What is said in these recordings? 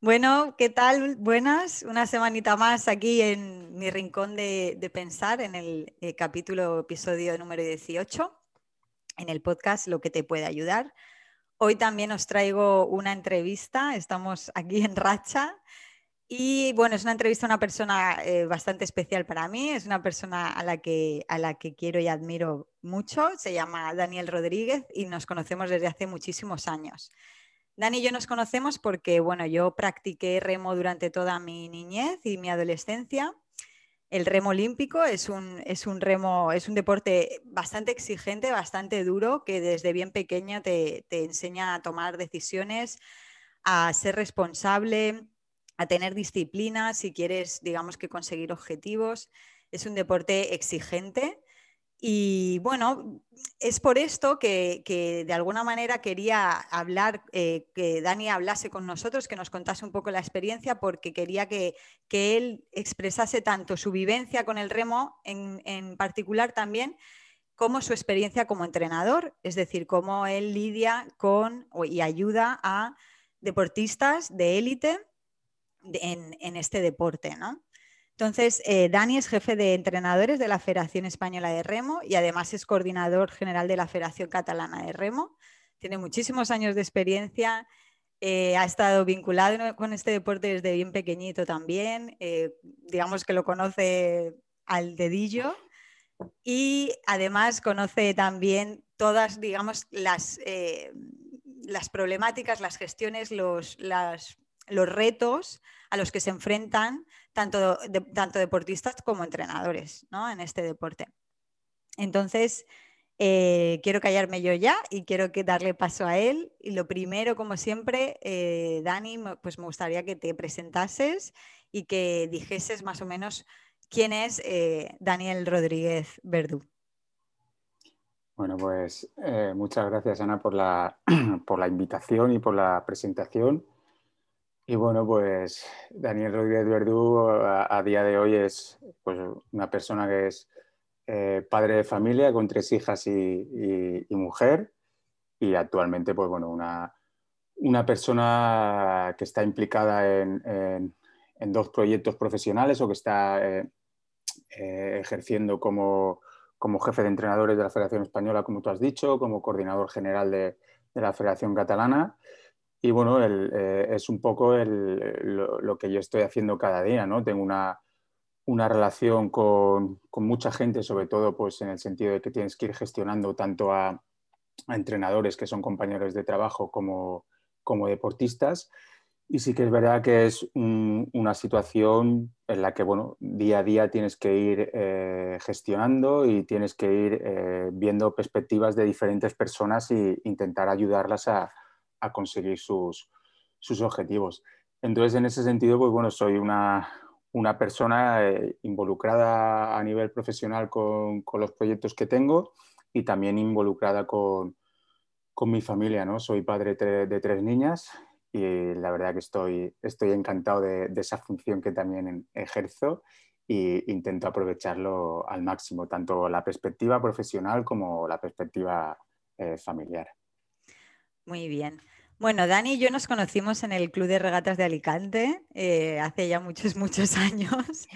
Bueno, ¿qué tal? Buenas, una semanita más aquí en mi rincón de, pensar, en el eh, capítulo, episodio número 18, en el podcast Lo que te puede ayudar. Hoy también os traigo una entrevista, estamos aquí en Racha y bueno, es una entrevista a una persona eh, bastante especial para mí, es una persona a la, que, a la que quiero y admiro mucho, se llama Daniel Rodríguez y nos conocemos desde hace muchísimos años. Dani y yo nos conocemos porque, bueno, yo practiqué remo durante toda mi niñez y mi adolescencia. El remo olímpico es un, es un remo, es un deporte bastante exigente, bastante duro, que desde bien pequeña te, te enseña a tomar decisiones, a ser responsable, a tener disciplina si quieres, digamos que conseguir objetivos. Es un deporte exigente y bueno, es por esto que, de alguna manera quería hablar, eh, que Dani hablase con nosotros, que nos contase un poco la experiencia, porque quería que, él expresase tanto su vivencia con el remo, en, particular también, como su experiencia como entrenador, es decir, cómo él lidia con y ayuda a deportistas de élite en, en, este deporte, ¿no? Entonces, eh, Dani es jefe de entrenadores de la Federación Española de Remo y además es coordinador general de la Federación Catalana de Remo. Tiene muchísimos años de experiencia, eh, ha estado vinculado con este deporte desde bien pequeñito también, eh, digamos que lo conoce al dedillo y además conoce también todas, digamos, las, las problemáticas, las gestiones, los, los retos a los que se enfrentan tanto, tanto deportistas como entrenadores en este deporte. Entonces, eh, quiero callarme yo ya y quiero que darle paso a él. Y lo primero, como siempre, eh, Dani, pues me gustaría que te presentases y que dijeses más o menos quién es eh, Daniel Rodríguez Verdú. Bueno, pues muchas gracias Ana por la, por la invitación y por la presentación. Y bueno, pues Daniel Rodríguez Verdú a, día de hoy es pues, una persona que es eh, padre de familia con tres hijas y, mujer. Y actualmente pues bueno, una, una persona que está implicada en, dos proyectos profesionales o que está eh, eh, ejerciendo como, como, jefe de entrenadores de la Federación Española, como tú has dicho, como coordinador general de la Federación Catalana y bueno, eh, es un poco lo, que yo estoy haciendo cada día, ¿no? Tengo una, relación con, mucha gente, sobre todo pues, en el sentido de que tienes que ir gestionando tanto a, entrenadores que son compañeros de trabajo como, como, deportistas. Y sí que es verdad que es una situación en la que, bueno, día a día tienes que ir eh, gestionando y tienes que ir eh, viendo perspectivas de diferentes personas e intentar ayudarlas a, a conseguir sus, objetivos. Entonces, en ese sentido, pues bueno, soy una, persona eh, involucrada a nivel profesional con, los proyectos que tengo y también involucrada con, mi familia, ¿no? Soy padre de, tres niñas y la verdad que estoy, estoy encantado de, esa función que también ejerzo e intento aprovecharlo al máximo, tanto la perspectiva profesional como la perspectiva eh, familiar. Muy bien. Bueno, Dani y yo nos conocimos en el Club de Regatas de Alicante eh, hace ya muchos, muchos años.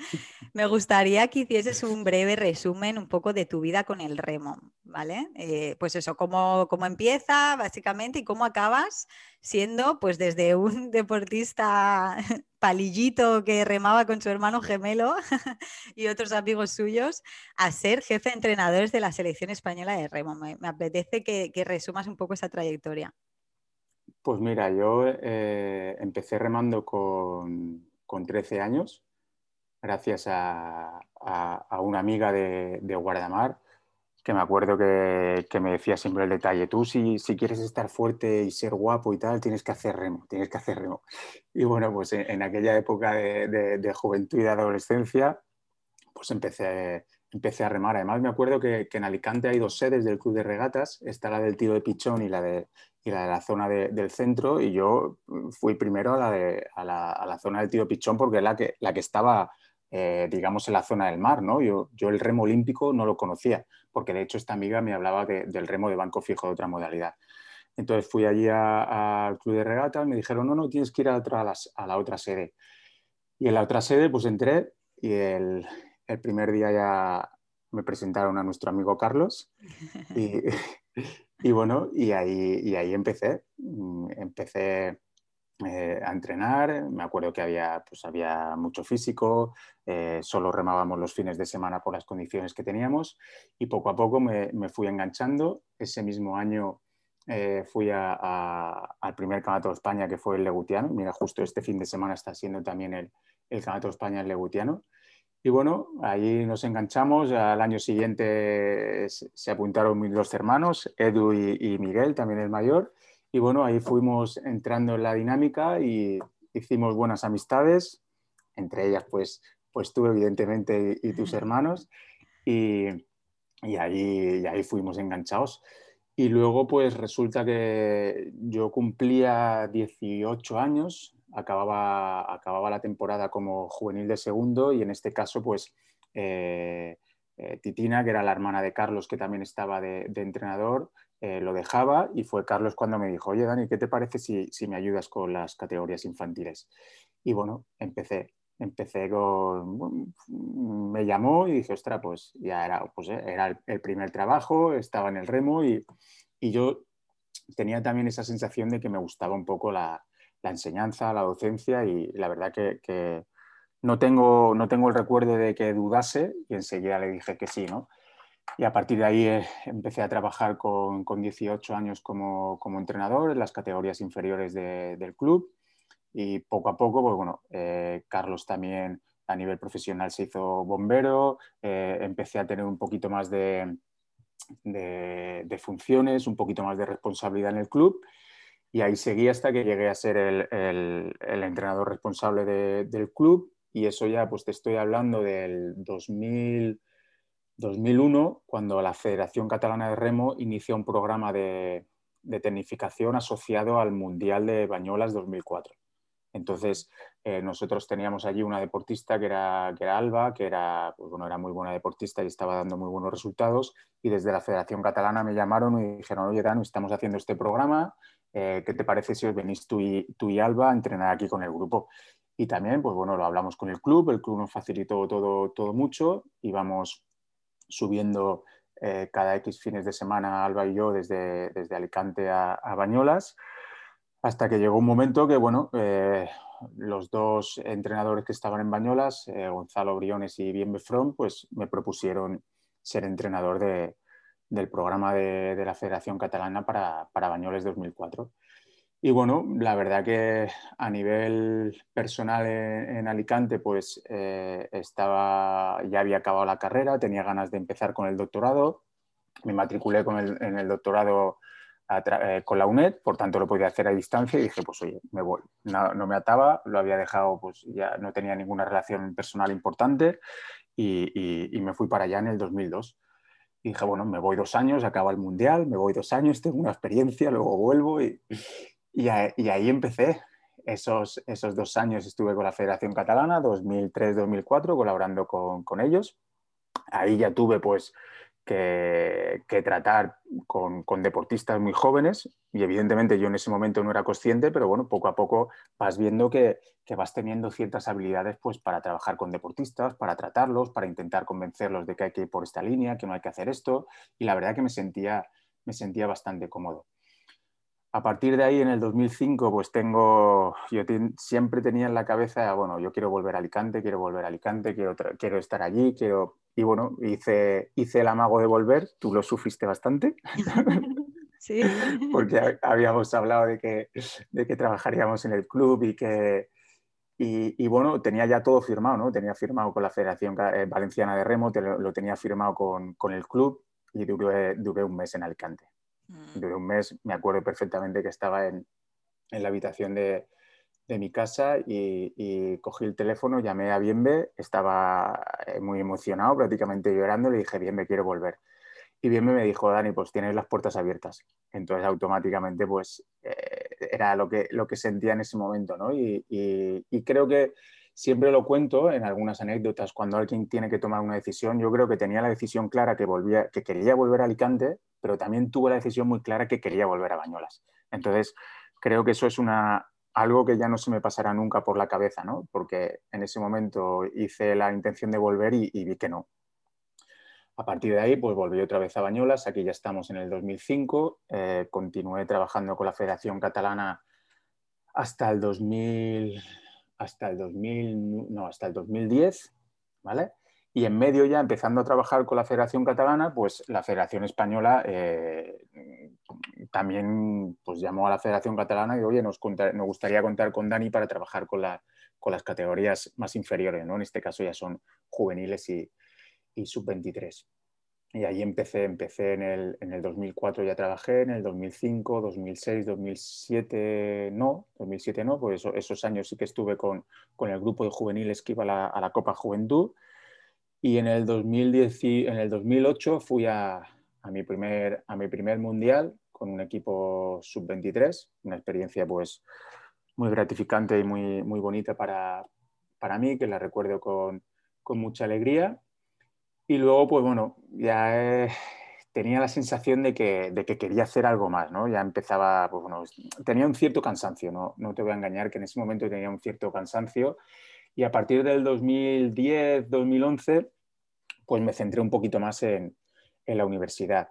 Me gustaría que hicieses un breve resumen un poco de tu vida con el remo, ¿vale? Eh, pues eso, cómo, cómo, empieza básicamente y cómo acabas siendo, pues desde un deportista palillito que remaba con su hermano gemelo y otros amigos suyos, a ser jefe de entrenadores de la selección española de remo. Me, apetece que resumas un poco esa trayectoria. Pues mira, yo eh, empecé remando con, 13 años, gracias a, una amiga de, Guardamar, que me acuerdo que, me decía siempre el detalle, tú si, quieres estar fuerte y ser guapo y tal, tienes que hacer remo, tienes que hacer remo. Y bueno, pues en, aquella época de, juventud y de adolescencia, pues empecé, empecé a remar. Además, me acuerdo que, en Alicante hay dos sedes del club de regatas, está la del tiro de pichón y la de, la, de la zona del centro, y yo fui primero a la, de, a la, zona del de pichón porque es la que, la que estaba, eh, digamos, en la zona del mar. ¿no? Yo, yo, el remo olímpico no lo conocía, porque de hecho esta amiga me hablaba del remo de banco fijo de otra modalidad. Entonces fui allí al club de regatas, me dijeron, no, no, tienes que ir a, otra, a, la otra sede. Y en la otra sede, pues entré y el, el primer día ya me presentaron a nuestro amigo Carlos y, y bueno, y ahí, y ahí empecé. Mm, empecé eh, a entrenar, me acuerdo que había, pues había mucho físico, eh, solo remábamos los fines de semana por las condiciones que teníamos y poco a poco me, me fui enganchando. Ese mismo año eh, fui al primer Campeonato de España que fue el Legutiano. Mira, justo este fin de semana está siendo también el, el Campeonato de España el Legutiano. Y bueno, ahí nos enganchamos. Al año siguiente se apuntaron mis dos hermanos, Edu y, Miguel, también el mayor. Y bueno, ahí fuimos entrando en la dinámica y hicimos buenas amistades. Entre ellas, pues, pues tú, evidentemente, y, tus hermanos. Y, y, ahí, y ahí fuimos enganchados. Y luego, pues resulta que yo cumplía 18 años acababa, acababa la temporada como juvenil de segundo y en este caso, pues eh, eh, Titina, que era la hermana de Carlos, que también estaba de, entrenador, eh, lo dejaba y fue Carlos cuando me dijo, oye Dani, ¿qué te parece si, me ayudas con las categorías infantiles? Y bueno, empecé, empecé con, me llamó y dije, ostra, pues ya era, pues, era el, primer trabajo, estaba en el remo y, y yo tenía también esa sensación de que me gustaba un poco la, la enseñanza, la docencia y la verdad que, no, tengo, no tengo el recuerdo de que dudase y enseguida le dije que sí, ¿no? Y a partir de ahí eh, empecé a trabajar con, 18 años como, entrenador en las categorías inferiores del club y poco a poco, pues bueno, eh, Carlos también a nivel profesional se hizo bombero, eh, empecé a tener un poquito más de, de, funciones, un poquito más de responsabilidad en el club y ahí seguí hasta que llegué a ser el, entrenador responsable del club y eso ya pues te estoy hablando del 2000, 2001 cuando la Federación Catalana de Remo inició un programa de, de tecnificación asociado al Mundial de Bañolas 2004. Entonces, eh, nosotros teníamos allí una deportista que era, que era Alba, que era, pues, bueno, era muy buena deportista y estaba dando muy buenos resultados. Y desde la Federación Catalana me llamaron y dijeron, oye, Dan, estamos haciendo este programa, eh, ¿qué te parece si os venís tú y, y Alba a entrenar aquí con el grupo? Y también, pues bueno, lo hablamos con el club, el club nos facilitó todo, todo mucho, íbamos subiendo eh, cada X fines de semana Alba y yo desde, desde Alicante a, Bañolas, hasta que llegó un momento que, bueno, eh, los dos entrenadores que estaban en Bañolas, Gonzalo Briones y Bien Befron, pues me propusieron ser entrenador de, del programa de, la Federación Catalana para, para, Bañoles 2004. Y bueno, la verdad que a nivel personal en, Alicante, pues eh, estaba, ya había acabado la carrera, tenía ganas de empezar con el doctorado, me matriculé con el, en el doctorado eh, con la UNED, por tanto lo podía hacer a distancia y dije, pues oye, me voy. No, me ataba, lo había dejado, pues ya no tenía ninguna relación personal importante y, y me fui para allá en el 2002 dije, bueno, me voy dos años, acaba el Mundial, me voy dos años, tengo una experiencia, luego vuelvo y, y, ahí empecé. Esos, esos dos años estuve con la Federación Catalana, 2003-2004, colaborando con, con ellos. Ahí ya tuve pues que, tratar con, deportistas muy jóvenes y evidentemente yo en ese momento no era consciente, pero bueno, poco a poco vas viendo que, vas teniendo ciertas habilidades pues para trabajar con deportistas, para tratarlos, para intentar convencerlos de que hay que ir por esta línea, que no hay que hacer esto y la verdad que me sentía, me sentía bastante cómodo. A partir de ahí, en el 2005, pues tengo, yo siempre tenía en la cabeza, bueno, yo quiero volver a Alicante, quiero volver a Alicante, quiero, quiero estar allí, quiero y bueno, hice, hice el amago de volver, tú lo sufriste bastante. Sí. Porque habíamos hablado de que, de que trabajaríamos en el club y que, y, bueno, tenía ya todo firmado, ¿no? Tenía firmado con la Federación eh, Valenciana de Remo, lo, tenía firmado con, con, el club y duré, duré, un mes en Alicante. Mm. Duré un mes, me acuerdo perfectamente que estaba en, en la habitación de, de mi casa y, cogí el teléfono, llamé a Bienve, estaba eh, muy emocionado, prácticamente llorando, le dije, Bienve, quiero volver. Y Bienve me dijo, Dani, pues tienes las puertas abiertas. Entonces automáticamente pues eh, era lo que, lo que sentía en ese momento, ¿no? Y, creo que siempre lo cuento en algunas anécdotas, cuando alguien tiene que tomar una decisión, yo creo que tenía la decisión clara que, volvía, que quería volver a Alicante, pero también tuvo la decisión muy clara que quería volver a Bañolas. Entonces, creo que eso es una, algo que ya no se me pasará nunca por la cabeza, ¿no? Porque en ese momento hice la intención de volver y, vi que no. A partir de ahí, pues volví otra vez a Bañolas, aquí ya estamos en el 2005, eh, continué trabajando con la Federación Catalana hasta el 2000, hasta el 2000, no, hasta el 2010, ¿vale? Y en medio ya, empezando a trabajar con la Federación Catalana, pues la Federación Española eh, también pues, llamó a la Federación Catalana y, oye, nos, nos gustaría contar con Dani para trabajar con, la, con, las categorías más inferiores, ¿no? En este caso ya son juveniles y, y sub-23. Y ahí empecé, empecé en el, en el 2004 ya trabajé, en el 2005, 2006, 2007 no, 2007 no, pues esos años sí que estuve con, con el grupo de juveniles que iba a la, a la Copa Juventud y en el, 2010, en el 2008 fui a, a, mi primer, a mi primer mundial con un equipo sub-23, una experiencia pues muy gratificante y muy, muy bonita para, para mí, que la recuerdo con, con mucha alegría. Y luego, pues bueno, ya eh, tenía la sensación de que, de que, quería hacer algo más, ¿no? Ya empezaba, pues bueno, tenía un cierto cansancio, ¿no? no te voy a engañar que en ese momento tenía un cierto cansancio y a partir del 2010, 2011, pues me centré un poquito más en, la universidad.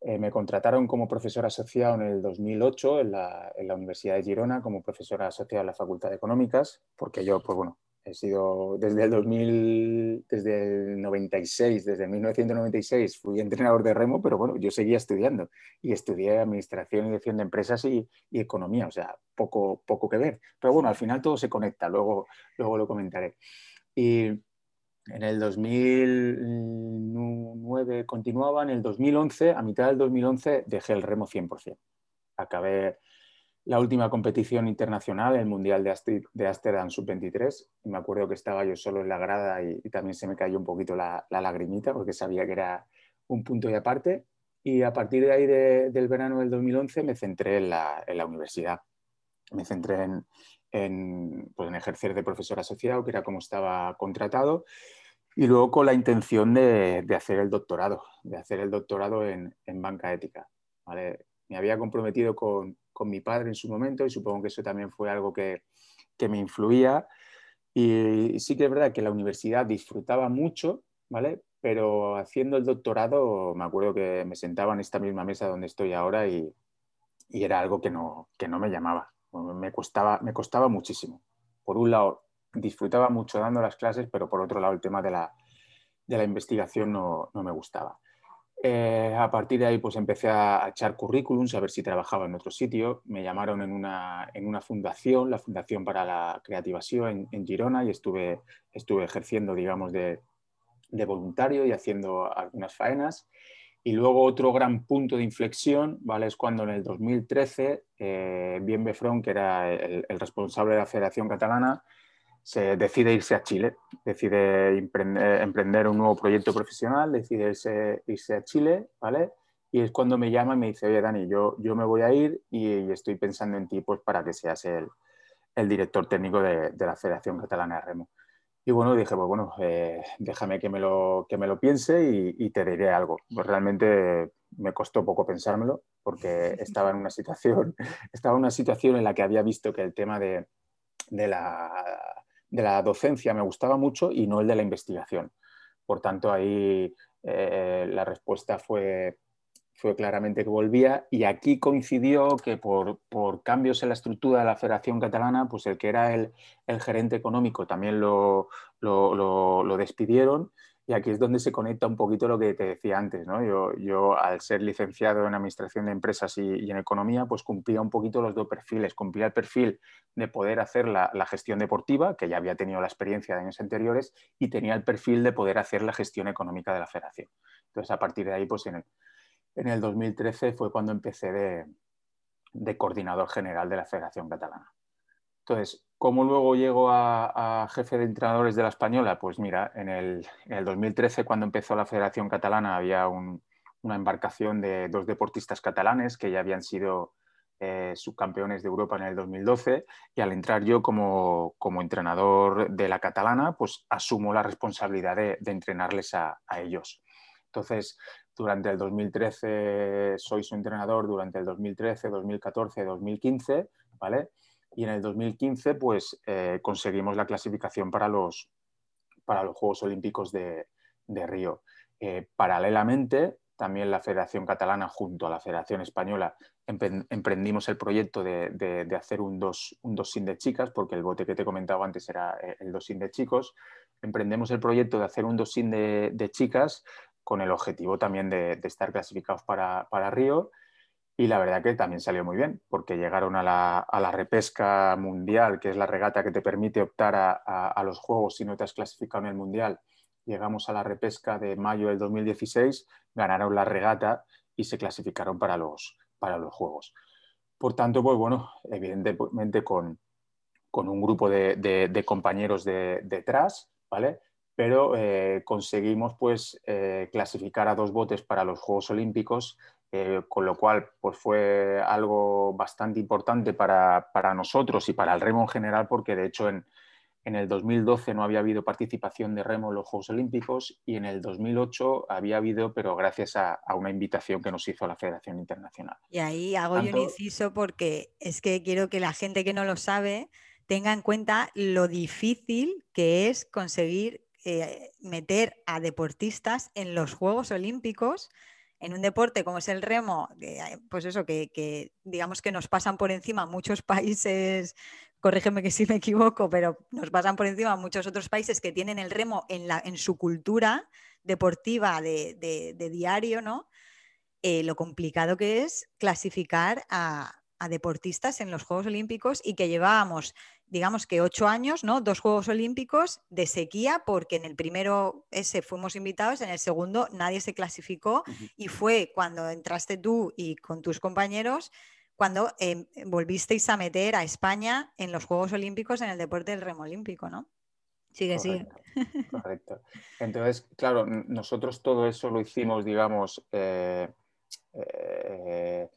Eh, me contrataron como profesor asociado en el 2008 en la, en la, Universidad de Girona como profesor asociado en la Facultad de Económicas, porque yo, pues bueno, he sido desde el 2000, desde el 96, desde 1996 fui entrenador de remo, pero bueno, yo seguía estudiando y estudié administración y dirección de empresas y, economía, o sea, poco, poco que ver. Pero bueno, al final todo se conecta, luego, luego lo comentaré. Y en el 2009 continuaba, en el 2011, a mitad del 2011, dejé el remo 100%. Acabé la última competición internacional, el Mundial de Amsterdam Sub-23. Me acuerdo que estaba yo solo en la grada y, también se me cayó un poquito la, lagrimita porque sabía que era un punto y aparte. Y a partir de ahí del verano del 2011 me centré en la, universidad. Me centré en, pues, en, ejercer de profesor asociado, que era como estaba contratado, y luego con la intención de, hacer el doctorado, de hacer el doctorado en, banca ética. Me había comprometido con, con mi padre en su momento y supongo que eso también fue algo que, que me influía. Y sí que es verdad que la universidad disfrutaba mucho, ¿vale? Pero haciendo el doctorado me acuerdo que me sentaba en esta misma mesa donde estoy ahora y, y era algo que no, que no me llamaba. Me costaba, me costaba muchísimo. Por un lado, disfrutaba mucho dando las clases, pero por otro lado el tema de la, de la investigación no, no me gustaba. Eh, a partir de ahí pues empecé a echar currículums, a ver si trabajaba en otro sitio. Me llamaron en una, en una fundación, la Fundación para la Creativación en, Girona y estuve, estuve ejerciendo, digamos, de, de, voluntario y haciendo algunas faenas. Y luego otro gran punto de inflexión ¿vale? es cuando en el 2013 eh, Bien Befron, que era el responsable de la Federación Catalana, se decide irse a Chile, decide emprender, un nuevo proyecto profesional, decide irse, a Chile, ¿vale? Y es cuando me llama y me dice, oye, Dani, yo, yo me voy a ir y, estoy pensando en ti pues, para que seas el, director técnico de, la Federación Catalana de Remo. Y bueno, dije, pues bueno, eh, déjame que me lo, que me lo piense y, te diré algo. Pues realmente me costó poco pensármelo porque estaba en una situación, estaba en una situación en la que había visto que el tema de, de la de la docencia me gustaba mucho y no el de la investigación. Por tanto, ahí eh, la respuesta fue, fue claramente que volvía y aquí coincidió que por, cambios en la estructura de la Federación Catalana, pues el que era el, gerente económico también lo, lo despidieron y aquí es donde se conecta un poquito lo que te decía antes. ¿no? Yo, yo, al ser licenciado en Administración de Empresas y, en Economía, pues cumplía un poquito los dos perfiles. Cumplía el perfil de poder hacer la, gestión deportiva, que ya había tenido la experiencia de años anteriores, y tenía el perfil de poder hacer la gestión económica de la federación. Entonces, a partir de ahí, pues en el, en el 2013 fue cuando empecé de, de coordinador general de la Federación Catalana. Entonces, ¿Cómo luego llego a, jefe de entrenadores de la Española? Pues mira, en el, 2013, cuando empezó la Federación Catalana, había una embarcación de dos deportistas catalanes que ya habían sido eh, subcampeones de Europa en el 2012 y al entrar yo como, entrenador de la catalana, pues asumo la responsabilidad de, entrenarles a, ellos. Entonces, durante el 2013 soy su entrenador, durante el 2013, 2014, 2015, ¿vale? Y en el 2015 pues eh, conseguimos la clasificación para los, para los Juegos Olímpicos de, Río. Eh, paralelamente, también la Federación Catalana junto a la Federación Española emprendimos el proyecto de, hacer un dos, un sin de chicas, porque el bote que te comentaba antes era eh, el dos sin de chicos. Emprendemos el proyecto de hacer un dos sin de, chicas con el objetivo también de, estar clasificados para, para Río y la verdad que también salió muy bien, porque llegaron a la, repesca mundial, que es la regata que te permite optar a, los Juegos si no te has clasificado en el mundial. Llegamos a la repesca de mayo del 2016, ganaron la regata y se clasificaron para los, para los Juegos. Por tanto, pues bueno, evidentemente con, un grupo de, compañeros detrás, ¿vale? Pero eh, conseguimos pues eh, clasificar a dos botes para los Juegos Olímpicos eh, con lo cual pues fue algo bastante importante para, nosotros y para el remo en general, porque de hecho en, el 2012 no había habido participación de remo en los Juegos Olímpicos y en el 2008 había habido, pero gracias a, una invitación que nos hizo la Federación Internacional. Y ahí hago yo un inciso porque es que quiero que la gente que no lo sabe tenga en cuenta lo difícil que es conseguir eh, meter a deportistas en los Juegos Olímpicos en un deporte como es el remo, pues eso, que, digamos que nos pasan por encima muchos países, corrígeme que si me equivoco, pero nos pasan por encima muchos otros países que tienen el remo en, la, en su cultura deportiva de, diario, ¿no? Eh, lo complicado que es clasificar a deportistas en los Juegos Olímpicos y que llevábamos digamos que ocho años, ¿no? Dos Juegos Olímpicos de sequía, porque en el primero ese fuimos invitados, en el segundo nadie se clasificó y fue cuando entraste tú y con tus compañeros cuando em, volvisteis a meter a España en los Juegos Olímpicos en el deporte del remo olímpico, ¿no? Sigue, sigue. Correcto. Entonces, claro, nosotros todo eso lo hicimos, digamos, eh, eh,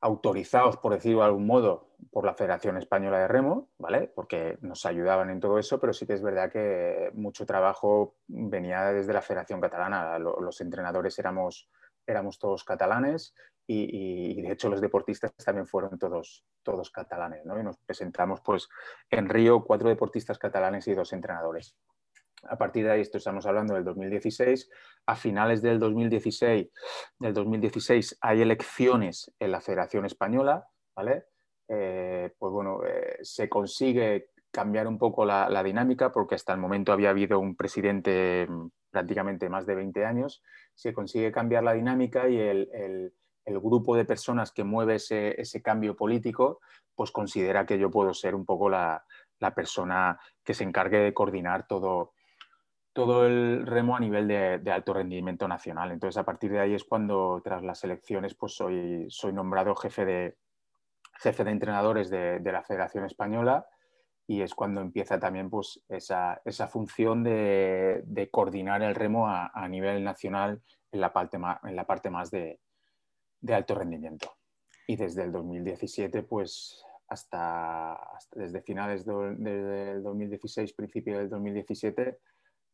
autorizados, por decirlo de algún modo, por la Federación Española de Remo, ¿vale? Porque nos ayudaban en todo eso, pero sí que es verdad que mucho trabajo venía desde la Federación Catalana. Los entrenadores éramos, éramos todos catalanes y, de hecho los deportistas también fueron todos, todos catalanes, ¿no? Y nos presentamos pues en Río cuatro deportistas catalanes y dos entrenadores. A partir de ahí, esto estamos hablando del 2016, a finales del 2016, del 2016 hay elecciones en la Federación Española, ¿vale? Eh, pues bueno, eh, se consigue cambiar un poco la, dinámica porque hasta el momento había habido un presidente mm, prácticamente más de 20 años, se consigue cambiar la dinámica y el, grupo de personas que mueve ese, cambio político, pues considera que yo puedo ser un poco la, la persona que se encargue de coordinar todo, todo el remo a nivel de, alto rendimiento nacional. Entonces, a partir de ahí es cuando, tras las elecciones, pues soy, soy nombrado jefe de, jefe de entrenadores de, la Federación Española y es cuando empieza también pues, esa, función de, coordinar el remo a, nivel nacional en la parte más, en la parte más de, alto rendimiento. Y desde el 2017, pues hasta, desde finales del 2016, principio del 2017,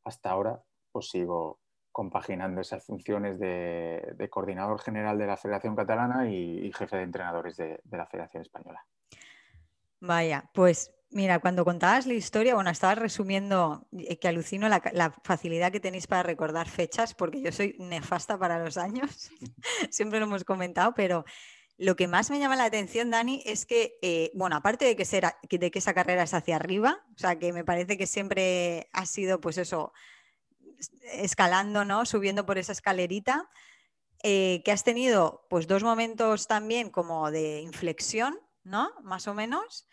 hasta ahora pues sigo compaginando esas funciones de, coordinador general de la Federación Catalana y, jefe de entrenadores de, la Federación Española. Vaya, pues mira, cuando contabas la historia, bueno, estabas resumiendo eh, que alucino la, facilidad que tenéis para recordar fechas, porque yo soy nefasta para los años, siempre lo hemos comentado, pero lo que más me llama la atención, Dani, es que, eh, bueno, aparte de que, de que esa carrera es hacia arriba, o sea, que me parece que siempre ha sido, pues eso, escalando, ¿no? Subiendo por esa escalerita, eh, que has tenido, pues, dos momentos también como de inflexión, ¿no? Más o menos,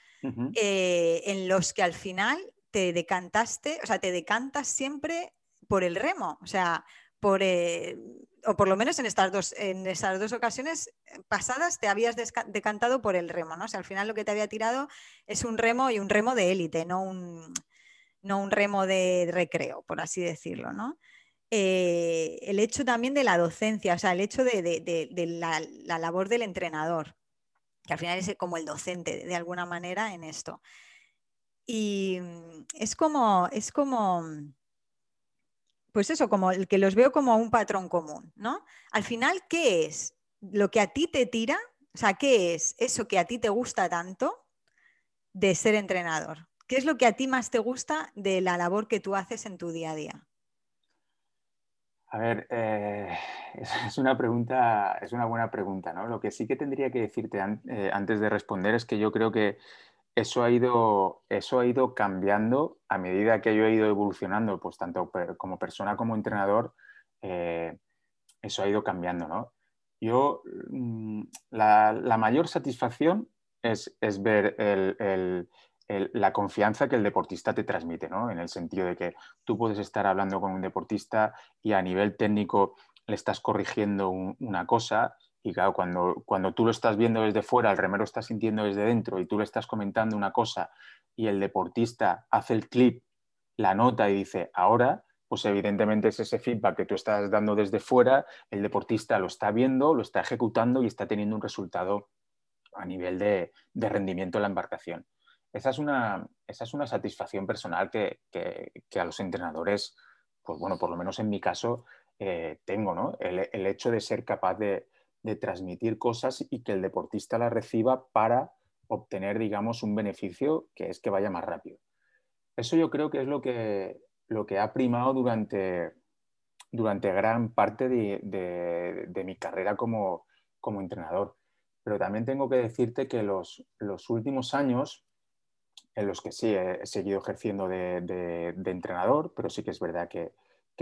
eh, en los que al final te decantaste, o sea, te decantas siempre por el remo, o sea, por, eh, o por lo menos en estas dos, en estas dos ocasiones pasadas te habías decantado por el remo, ¿no? O sea, al final lo que te había tirado es un remo y un remo de élite, no un, no un remo de recreo, por así decirlo, ¿no? Eh, el hecho también de la docencia, o sea, el hecho de, la, labor del entrenador, que al final es como el docente de alguna manera en esto. Y mm, es como, es como, pues eso, como el que los veo como un patrón común, ¿no? Al final, ¿qué es lo que a ti te tira? O sea, ¿qué es eso que a ti te gusta tanto de ser entrenador? ¿Qué es lo que a ti más te gusta de la labor que tú haces en tu día a día? A ver, eh, es, una pregunta, es una buena pregunta, ¿no? Lo que sí que tendría que decirte eh, antes de responder es que yo creo que eso ha ido, eso ha ido cambiando a medida que yo he ido evolucionando, pues tanto como persona como entrenador, eh, eso ha ido cambiando, ¿no? Yo, mm, la, mayor satisfacción es, ver el la confianza que el deportista te transmite, ¿no? En el sentido de que tú puedes estar hablando con un deportista y a nivel técnico le estás corrigiendo una cosa y claro, cuando, cuando tú lo estás viendo desde fuera, el remero está sintiendo desde dentro y tú le estás comentando una cosa y el deportista hace el clip, la nota y dice, ahora, pues evidentemente es ese feedback que tú estás dando desde fuera, el deportista lo está viendo, lo está ejecutando y está teniendo un resultado a nivel de rendimiento en la embarcación esa es una, esa es una satisfacción personal que, a los entrenadores, pues bueno, por lo menos en mi caso, eh, tengo, ¿no? El, hecho de ser capaz de, transmitir cosas y que el deportista las reciba para obtener, digamos, un beneficio que es que vaya más rápido. Eso yo creo que es lo que, lo que ha primado durante, durante gran parte de, mi carrera como, como, entrenador. Pero también tengo que decirte que los, los últimos años en los que sí he seguido ejerciendo de, entrenador, pero sí que es verdad que,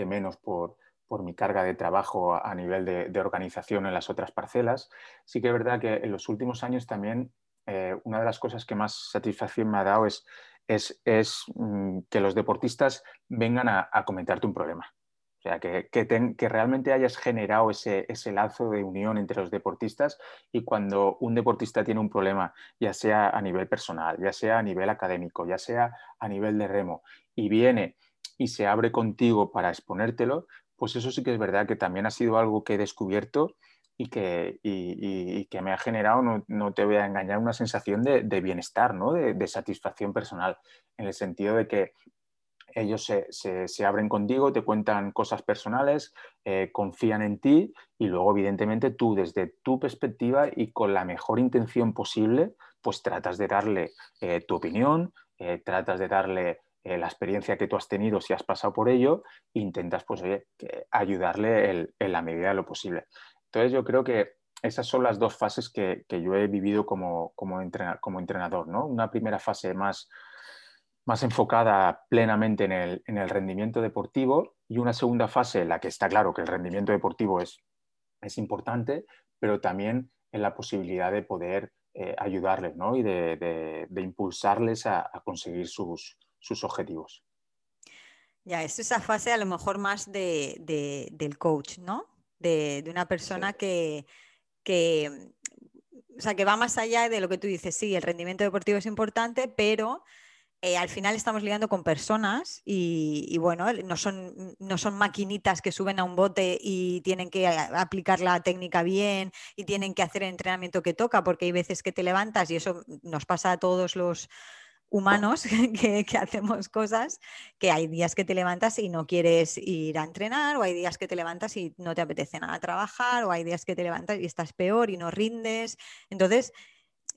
menos por, mi carga de trabajo a, nivel de, organización en las otras parcelas. Sí que es verdad que en los últimos años también eh, una de las cosas que más satisfacción me ha dado es, es, mm, que los deportistas vengan a comentarte un problema. O sea, que, realmente hayas generado ese, lazo de unión entre los deportistas y cuando un deportista tiene un problema, ya sea a nivel personal, ya sea a nivel académico, ya sea a nivel de remo, y viene y se abre contigo para exponértelo, pues eso sí que es verdad que también ha sido algo que he descubierto y que, que me ha generado, no, te voy a engañar, una sensación de, bienestar, ¿no? de, de satisfacción personal, en el sentido de que ellos se, abren contigo, te cuentan cosas personales, eh, confían en ti y luego, evidentemente, tú desde tu perspectiva y con la mejor intención posible, pues tratas de darle eh, tu opinión, eh, tratas de darle la experiencia que tú has tenido si has pasado por ello intentas pues, ayudarle en la medida de lo posible. Entonces, yo creo que esas son las dos fases que, yo he vivido como, como, como entrenador. ¿no? Una primera fase más más enfocada plenamente en el, rendimiento deportivo y una segunda fase en la que está claro que el rendimiento deportivo es, es importante, pero también en la posibilidad de poder eh, ayudarles y de, impulsarles a, conseguir sus, objetivos. Ya, es esa fase a lo mejor más del coach, ¿no? De, una persona que, que, o sea, que va más allá de lo que tú dices, sí, el rendimiento deportivo es importante, pero eh, al final estamos lidiando con personas y, bueno, no son, no son maquinitas que suben a un bote y tienen que aplicar la técnica bien y tienen que hacer el entrenamiento que toca, porque hay veces que te levantas y eso nos pasa a todos los humanos que, hacemos cosas, que hay días que te levantas y no quieres ir a entrenar, o hay días que te levantas y no te apetece nada trabajar, o hay días que te levantas y estás peor y no rindes. Entonces,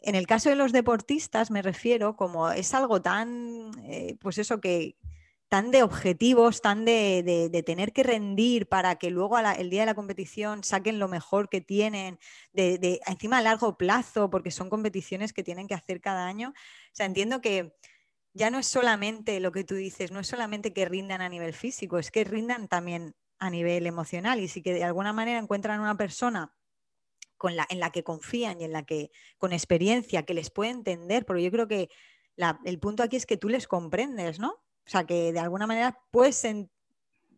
en el caso de los deportistas me refiero como es algo tan, eh, pues eso que tan de objetivos, tan de, tener que rendir para que luego el día de la competición saquen lo mejor que tienen, de, encima a largo plazo, porque son competiciones que tienen que hacer cada año. Sea, entiendo que ya no es solamente lo que tú dices, no es solamente que rindan a nivel físico, es que rindan también a nivel emocional y si que de alguna manera encuentran una persona en la que confían y en la que, con experiencia, que les puede entender, porque yo creo que el punto aquí es que tú les comprendes, ¿no? O sea, que de alguna manera puedes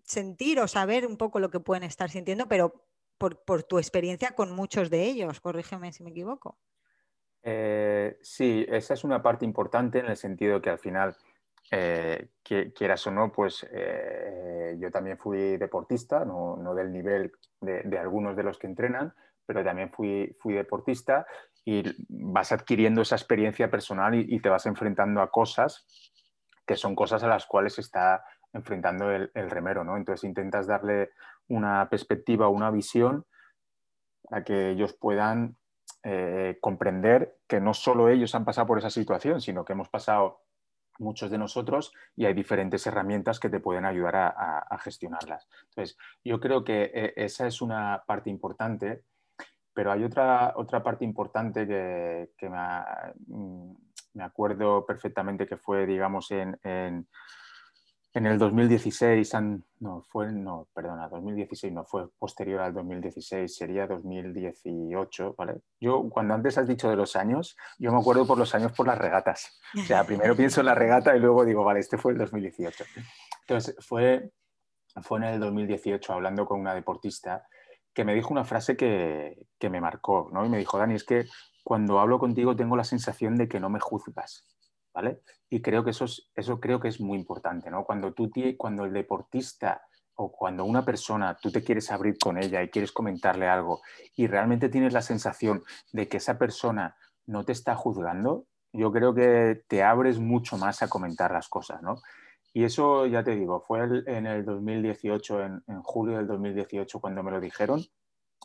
sentir o saber un poco lo que pueden estar sintiendo, pero por, tu experiencia con muchos de ellos, corrígeme si me equivoco. Eh, sí, esa es una parte importante en el sentido que al final, eh, quieras o no, pues eh, yo también fui deportista, no, del nivel de, algunos de los que entrenan, pero también fui, fui deportista y vas adquiriendo esa experiencia personal y, te vas enfrentando a cosas que son cosas a las cuales está enfrentando el, remero, ¿no? Entonces intentas darle una perspectiva, una visión a que ellos puedan eh, comprender que no solo ellos han pasado por esa situación, sino que hemos pasado muchos de nosotros y hay diferentes herramientas que te pueden ayudar a, gestionarlas. Entonces, yo creo que eh, esa es una parte importante, pero hay otra, otra parte importante que, mm, me, acuerdo perfectamente que fue, digamos, en en el 2016, no, fue, no, perdona, 2016 no fue posterior al 2016, sería 2018, ¿vale? Yo, cuando antes has dicho de los años, yo me acuerdo por los años por las regatas. O sea, primero pienso en la regata y luego digo, vale, este fue el 2018. Entonces, fue, fue en el 2018 hablando con una deportista que me dijo una frase que, que me marcó, ¿no? Y me dijo, Dani, es que cuando hablo contigo tengo la sensación de que no me juzgas. Y creo que eso, es, eso creo que es muy importante, ¿no? Cuando, tú, cuando el deportista o cuando una persona, tú te quieres abrir con ella y quieres comentarle algo y realmente tienes la sensación de que esa persona no te está juzgando, yo creo que te abres mucho más a comentar las cosas, ¿no? Y eso, ya te digo, fue en el 2018, en, julio del 2018, cuando me lo dijeron,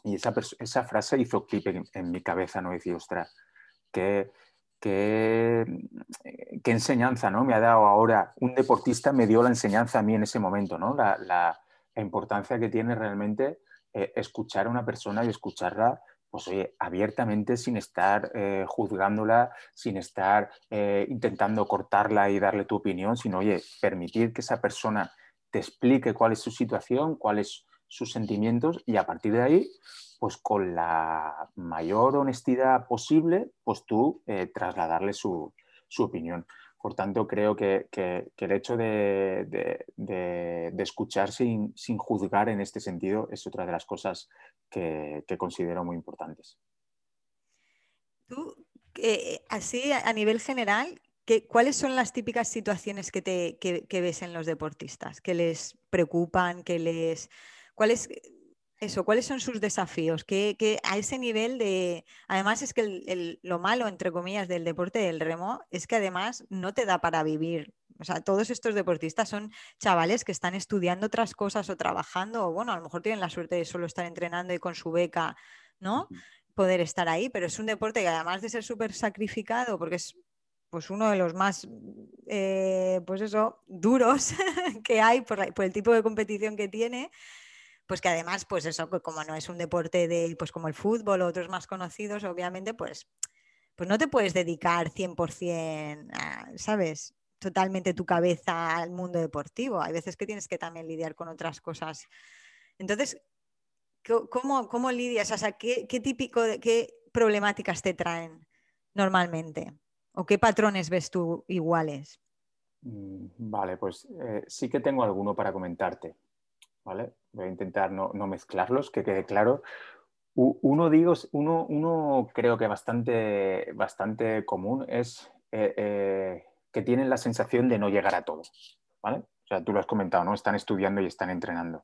y esa, esa frase hizo clip en, mi cabeza, ¿no? Y ostras, que qué, enseñanza ¿no? me ha dado ahora un deportista, me dio la enseñanza a mí en ese momento, ¿no? la, importancia que tiene realmente eh, escuchar a una persona y escucharla pues abiertamente sin estar eh, juzgándola, sin estar eh, intentando cortarla y darle tu opinión, sino oye, permitir que esa persona te explique cuál es su situación, cuáles sus sentimientos y a partir de ahí pues con la mayor honestidad posible, pues tú eh, trasladarle su, opinión. Por tanto, creo que, el hecho de, escuchar sin, juzgar en este sentido es otra de las cosas que, considero muy importantes. Tú, eh, así a nivel general, ¿cuáles son las típicas situaciones que, te, que ves en los deportistas? ¿Que les preocupan? ¿Que les... ¿Cuáles eso, ¿cuáles son sus desafíos? Que, a ese nivel de... Además es que lo malo, entre comillas, del deporte del remo es que además no te da para vivir. O sea, todos estos deportistas son chavales que están estudiando otras cosas o trabajando, o bueno, a lo mejor tienen la suerte de solo estar entrenando y con su beca, ¿no? Poder estar ahí, pero es un deporte que además de ser súper sacrificado, porque es pues uno de los más, eh, pues eso, duros que hay por, por el tipo de competición que tiene, pues que además, pues eso, como no es un deporte de, pues como el fútbol o otros más conocidos, obviamente, pues, pues no te puedes dedicar 100%, ¿sabes? Totalmente tu cabeza al mundo deportivo. Hay veces que tienes que también lidiar con otras cosas. Entonces, ¿cómo, cómo lidias? O sea, ¿qué, típico, qué problemáticas te traen normalmente? ¿O qué patrones ves tú iguales? Mm, vale, pues eh, sí que tengo alguno para comentarte. Voy a intentar no, mezclarlos, que quede claro. Uno, digo, uno, uno creo que bastante, bastante común es eh, eh, que tienen la sensación de no llegar a todo. O sea, tú lo has comentado, ¿no? Están estudiando y están entrenando.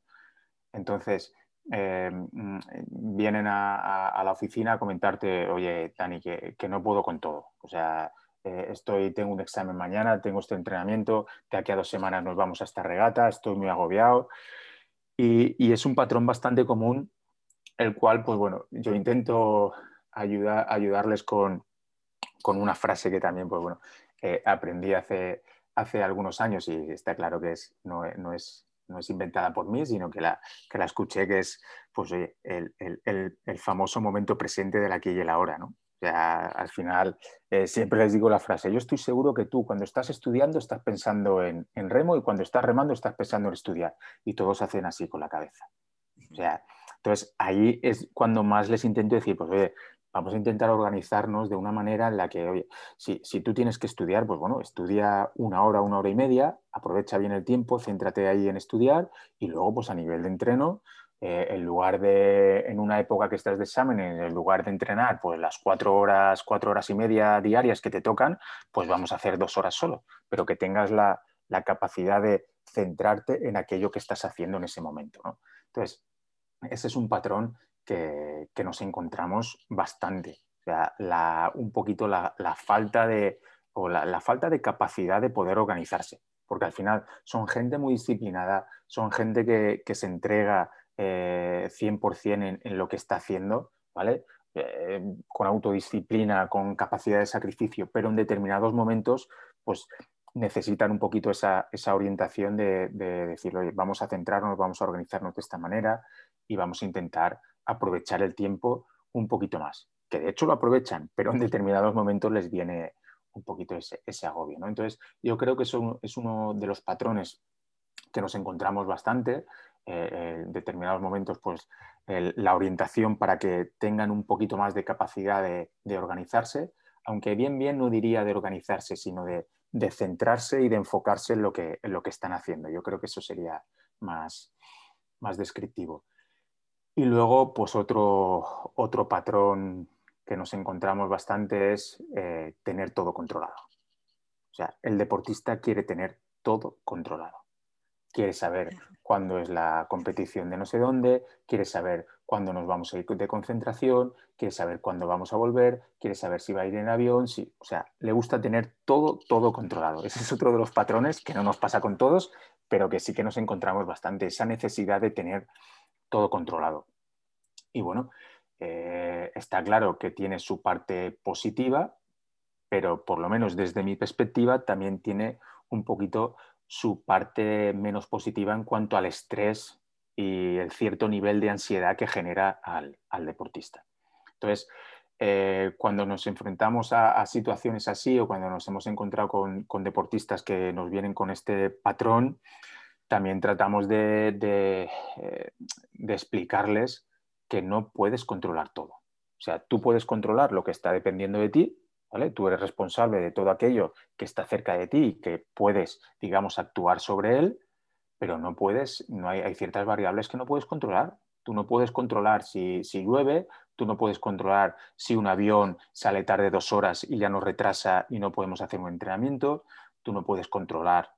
Entonces, eh, mm, vienen a, la oficina a comentarte, oye, Dani, que, que, no puedo con todo. O sea, estoy, tengo un examen mañana, tengo este entrenamiento, de aquí a dos semanas nos vamos a esta regata, estoy muy agobiado. Y, es un patrón bastante común, el cual, pues bueno, yo intento ayudar, ayudarles con, una frase que también, pues bueno, eh, aprendí hace, hace algunos años y está claro que es, no, no, es, no es inventada por mí, sino que la, que la escuché, que es pues, el, el, el, famoso momento presente del aquí y el ahora, ¿no? O sea, al final eh, siempre les digo la frase, yo estoy seguro que tú cuando estás estudiando estás pensando en, remo y cuando estás remando estás pensando en estudiar. Y todos hacen así con la cabeza. O sea, entonces ahí es cuando más les intento decir, pues oye, vamos a intentar organizarnos de una manera en la que, oye, si, si, tú tienes que estudiar, pues bueno, estudia una hora, una hora y media, aprovecha bien el tiempo, céntrate ahí en estudiar y luego, pues a nivel de entreno, eh, en lugar de, en una época que estás de examen, en lugar de entrenar pues las cuatro horas, cuatro horas y media diarias que te tocan, pues vamos a hacer dos horas solo, pero que tengas la, capacidad de centrarte en aquello que estás haciendo en ese momento. Entonces, ese es un patrón que, nos encontramos bastante. O sea, un poquito la, falta de, o la, falta de capacidad de poder organizarse, porque al final son gente muy disciplinada, son gente que se entrega eh, 100% en, lo que está haciendo, ¿vale? Eh, con autodisciplina, con capacidad de sacrificio, pero en determinados momentos, pues necesitan un poquito esa, orientación de, decir, vamos a centrarnos, vamos a organizarnos de esta manera y vamos a intentar aprovechar el tiempo un poquito más. Que de hecho lo aprovechan, pero en determinados momentos les viene un poquito ese, agobio. ¿no? Entonces, yo creo que eso es uno de los patrones que nos encontramos bastante eh, en determinados momentos pues, la orientación para que tengan un poquito más de capacidad de, organizarse, aunque bien bien no diría de organizarse, sino de, centrarse y de enfocarse en lo, que, lo que están haciendo. Yo creo que eso sería más, más descriptivo. Y luego, pues otro, otro patrón que nos encontramos bastante es eh, tener todo controlado. O sea, el deportista quiere tener todo controlado quiere saber cuándo es la competición de no sé dónde, quiere saber cuándo nos vamos a ir de concentración, quiere saber cuándo vamos a volver, quiere saber si va a ir en avión, si, o sea, le gusta tener todo, todo controlado. Ese es otro de los patrones que no nos pasa con todos, pero que sí que nos encontramos bastante, esa necesidad de tener todo controlado. Y bueno, eh, está claro que tiene su parte positiva, pero por lo menos desde mi perspectiva también tiene un poquito su parte menos positiva en cuanto al estrés y el cierto nivel de ansiedad que genera al, deportista. Entonces, eh, cuando nos enfrentamos a, situaciones así o cuando nos hemos encontrado con, deportistas que nos vienen con este patrón, también tratamos de, de, eh, de explicarles que no puedes controlar todo. O sea, tú puedes controlar lo que está dependiendo de ti, Tú eres responsable de todo aquello que está cerca de ti y que puedes, digamos, actuar sobre él, pero no puedes, no hay, ciertas variables que no puedes controlar. Tú no puedes controlar si, llueve, tú no puedes controlar si un avión sale tarde dos horas y ya nos retrasa y no podemos hacer un entrenamiento, tú no puedes controlar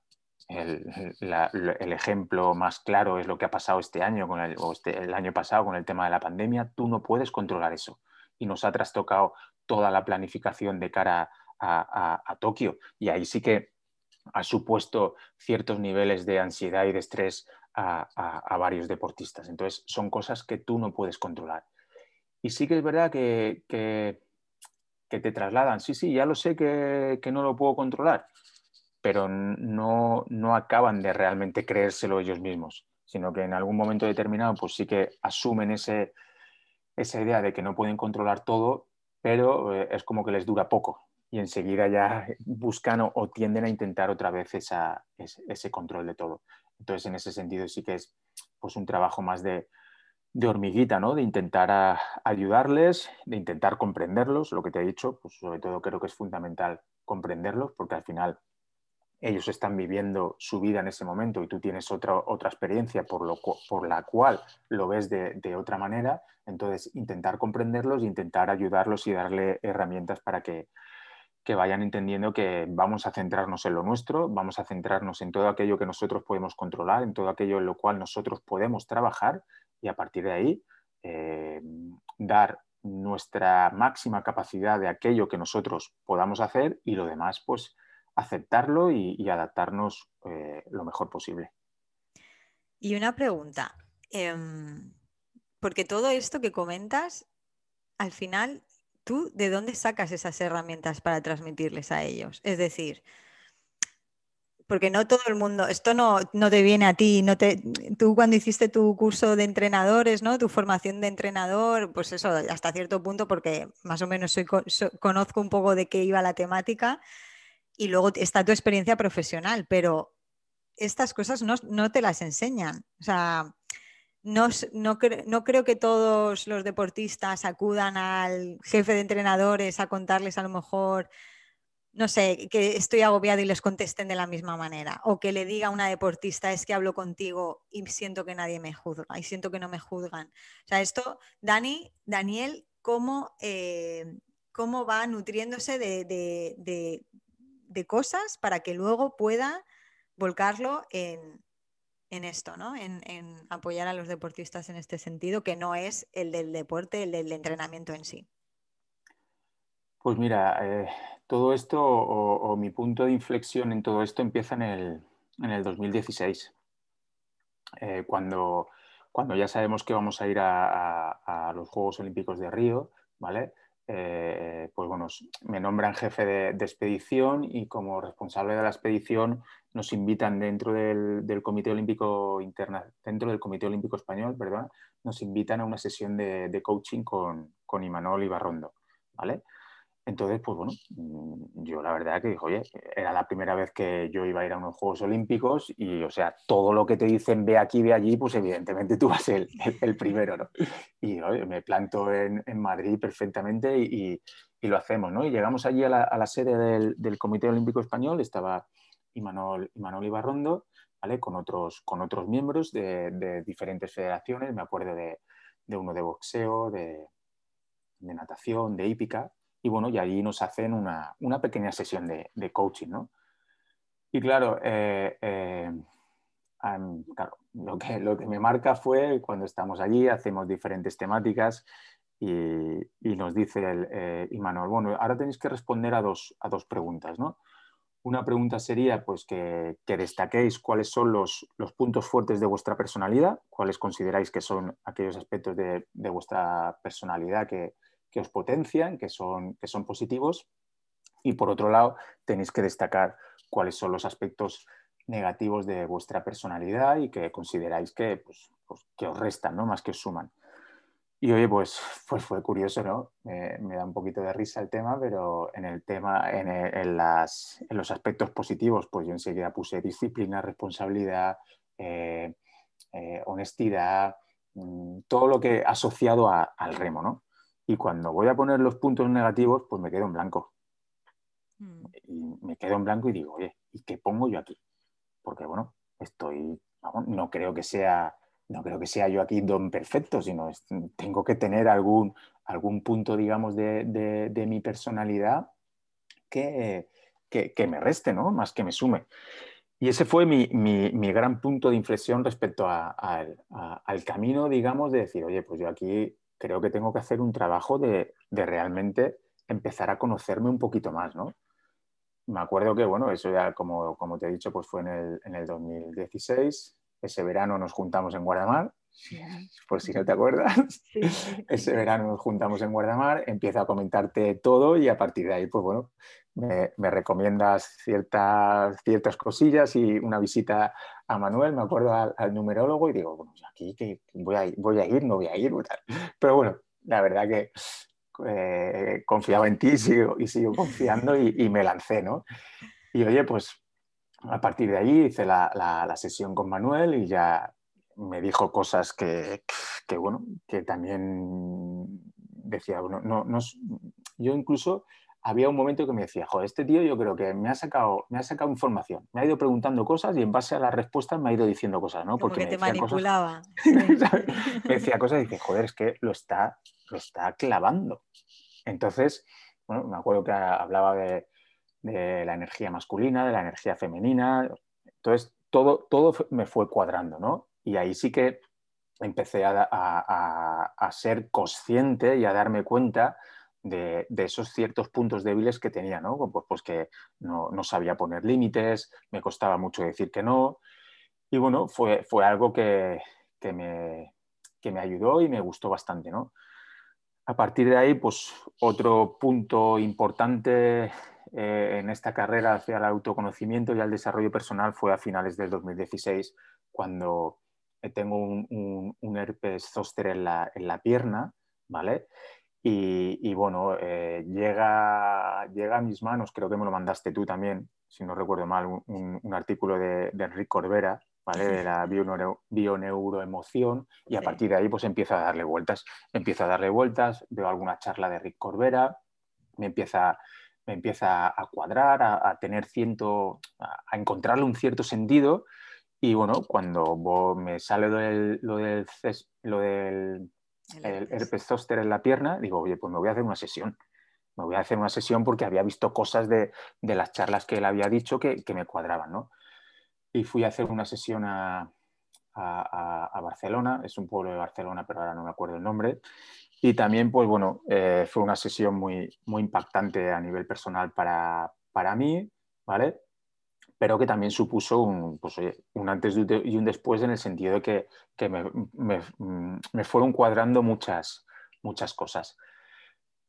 el, ejemplo más claro es lo que ha pasado este año con el, o este, el año pasado con el tema de la pandemia. Tú no puedes controlar eso y nos ha trastocado toda la planificación de cara a, Tokio. Y ahí sí que ha supuesto ciertos niveles de ansiedad y de estrés a, varios deportistas. Entonces, son cosas que tú no puedes controlar. Y sí que es verdad que, que, te trasladan, sí, sí, ya lo sé que, no lo puedo controlar, pero no, no acaban de realmente creérselo ellos mismos, sino que en algún momento determinado, pues sí que asumen ese, esa idea de que no pueden controlar todo, pero eh, es como que les dura poco y enseguida ya buscan o, tienden a intentar otra vez ese, control de todo. Entonces, en ese sentido sí que es pues, un trabajo más de, hormiguita, ¿no? de intentar ayudarles, de intentar comprenderlos, lo que te he dicho, pues sobre todo creo que es fundamental comprenderlos, porque al final ellos están viviendo su vida en ese momento y tú tienes otra, otra experiencia por, lo, por la cual lo ves de, otra manera, entonces intentar comprenderlos intentar ayudarlos y darle herramientas para que, vayan entendiendo que vamos a centrarnos en lo nuestro, vamos a centrarnos en todo aquello que nosotros podemos controlar, en todo aquello en lo cual nosotros podemos trabajar y a partir de ahí eh, dar nuestra máxima capacidad de aquello que nosotros podamos hacer y lo demás pues aceptarlo y, adaptarnos eh, lo mejor posible. Y una pregunta, em, porque todo esto que comentas, al final, ¿tú de dónde sacas esas herramientas para transmitirles a ellos? Es decir, porque no todo el mundo, esto no, te viene a ti, no te, tú cuando hiciste tu curso de entrenadores, ¿no? tu formación de entrenador, pues eso, hasta cierto punto, porque más o menos conozco un poco de qué iba la temática, y luego está tu experiencia profesional, pero estas cosas no, te las enseñan. O sea, no, no, no, creo que todos los deportistas acudan al jefe de entrenadores a contarles a lo mejor, no sé, que estoy agobiado y les contesten de la misma manera. O que le diga a una deportista, es que hablo contigo y siento que nadie me juzga y siento que no me juzgan. O sea, esto, Dani, Daniel, ¿cómo, eh, cómo va nutriéndose de cosas para que luego pueda volcarlo en, en esto, ¿no? En, apoyar a los deportistas en este sentido, que no es el del deporte, el del entrenamiento en sí. Pues mira, eh, todo esto o, mi punto de inflexión en todo esto empieza en el, en el 2016, eh, cuando, cuando ya sabemos que vamos a ir a, los Juegos Olímpicos de Río, ¿vale? Eh, pues bueno, me nombran jefe de, expedición y como responsable de la expedición nos invitan dentro del, Comité Olímpico Interna, dentro del Comité Olímpico Español, perdón, nos invitan a una sesión de, coaching con, con Imanol Ibarrondo, ¿vale? Entonces, pues bueno, mm, yo la verdad que dijo, oye, era la primera vez que yo iba a ir a unos Juegos Olímpicos y, o sea, todo lo que te dicen ve aquí, ve allí, pues evidentemente tú vas el, el, primero, ¿no? Y me planto en, en Madrid perfectamente y, y, lo hacemos, ¿no? Y llegamos allí a la, a la sede del, del, Comité Olímpico Español, estaba Imanol, Imanol Ibarrondo, ¿vale? Con otros, con otros miembros de, de diferentes federaciones, me acuerdo de, de uno de boxeo, de, de natación, de hípica, y bueno, y allí nos hacen una, pequeña sesión de, coaching, ¿no? Y claro, eh, eh, lo, que, lo que me marca fue cuando estamos allí, hacemos diferentes temáticas y, nos dice el, eh, Imanol, bueno, ahora tenéis que responder a dos, a dos preguntas, ¿no? Una pregunta sería pues, que, destaquéis cuáles son los, puntos fuertes de vuestra personalidad, cuáles consideráis que son aquellos aspectos de, de vuestra personalidad que, que os potencian, que son, que son positivos. Y por otro lado, tenéis que destacar cuáles son los aspectos negativos de vuestra personalidad y que consideráis que, pues, pues, que os restan, ¿no? más que os suman. Y oye, pues, pues fue curioso, ¿no? me da un poquito de risa el tema, pero en el tema, en, las, en, los aspectos positivos, pues yo enseguida puse disciplina, responsabilidad, eh, eh, honestidad, mm, todo lo que asociado al remo, ¿no? Y cuando voy a poner los puntos negativos, pues me quedo en blanco. Mm. Y me quedo en blanco y digo, oye, ¿y qué pongo yo aquí? Porque bueno, estoy, no creo que sea, no creo que sea yo aquí don perfecto, sino tengo que tener algún, algún punto, digamos, de, mi personalidad que, que, me reste, ¿no? Más que me sume. Y ese fue mi, mi, gran punto de inflexión respecto al camino, digamos, de decir, oye, pues yo aquí creo que tengo que hacer un trabajo de, realmente empezar a conocerme un poquito más, ¿no? Me acuerdo que, bueno, eso ya, como, como te he dicho, pues fue en el, en el 2016. Ese verano nos juntamos en Guardamar, por si no te acuerdas. Ese verano nos juntamos en Guardamar, empiezo a comentarte todo y a partir de ahí, pues bueno, me, recomiendas ciertas, ciertas cosillas y una visita a Manuel, me acuerdo al, numerólogo y digo, bueno, aquí que voy a, ir, voy a ir, no voy a ir. Pero bueno, la verdad que eh, confiaba en ti y sigo, y sigo confiando y, me lancé, ¿no? Y oye, pues a partir de ahí hice la, la, sesión con Manuel y ya me dijo cosas que, que bueno, que también decía, bueno, no, no, yo incluso había un momento que me decía, joder, este tío yo creo que me ha sacado, me ha sacado información, me ha ido preguntando cosas y en base a las respuestas me ha ido diciendo cosas, ¿no? Porque te manipulaba. me decía cosas y dije, joder, es que lo está, lo está clavando. Entonces, bueno, me acuerdo que hablaba de, la energía masculina, de la energía femenina. Entonces, todo, todo me fue cuadrando, ¿no? Y ahí sí que empecé a, a ser consciente y a darme cuenta de, esos ciertos puntos débiles que tenía, ¿no? Pues, pues que no, sabía poner límites, me costaba mucho decir que no. Y bueno, fue, fue algo que, me, me ayudó y me gustó bastante, ¿no? A partir de ahí, pues otro punto importante eh, en esta carrera hacia el autoconocimiento y al desarrollo personal fue a finales del 2016, cuando tengo un, un, herpes zóster en la, en la pierna, ¿vale? Y, bueno, eh, llega, llega a mis manos, creo que me lo mandaste tú también, si no recuerdo mal, un, artículo de, Enrique Corbera, ¿vale? De la bioneuroemoción y a partir de ahí pues empiezo a darle vueltas. Empiezo a darle vueltas, veo alguna charla de Rick Corbera, me empieza, me empieza a cuadrar, a, tener ciento, a, encontrarle un cierto sentido y bueno, cuando me sale lo del, lo del, lo del el herpes zóster en la pierna, digo, oye, pues me voy a hacer una sesión me voy a hacer una sesión porque había visto cosas de, las charlas que él había dicho que, me cuadraban, ¿no? Y fui a hacer una sesión a, Barcelona, es un pueblo de Barcelona, pero ahora no me acuerdo el nombre. Y también, pues bueno, eh, fue una sesión muy, muy impactante a nivel personal para, mí, ¿vale? Pero que también supuso un, pues, un antes y un después en el sentido de que, me, me, fueron cuadrando muchas, muchas cosas.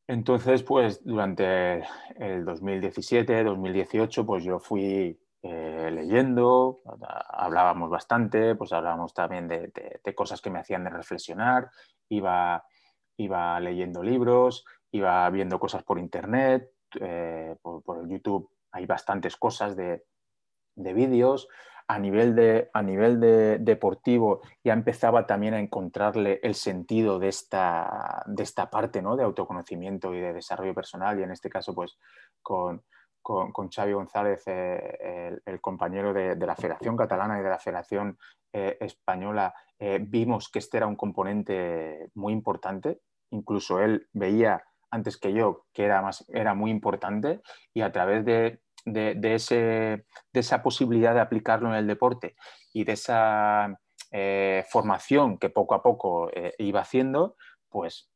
Entonces, pues durante el 2017, 2018, pues yo fui eh, leyendo, hablábamos bastante, pues hablábamos también de, cosas que me hacían de reflexionar, iba, iba leyendo libros, iba viendo cosas por internet, eh, por, por, YouTube hay bastantes cosas de, de vídeos, a nivel, de, a nivel de deportivo ya empezaba también a encontrarle el sentido de esta, de esta parte ¿no? de autoconocimiento y de desarrollo personal y en este caso pues con, con, con Xavi González, eh, el, compañero de, la Federación Catalana y de la Federación eh, Española, eh, vimos que este era un componente muy importante, incluso él veía antes que yo que era, más, era muy importante y a través de de, ese, de, esa posibilidad de aplicarlo en el deporte y de esa eh, formación que poco a poco eh, iba haciendo, pues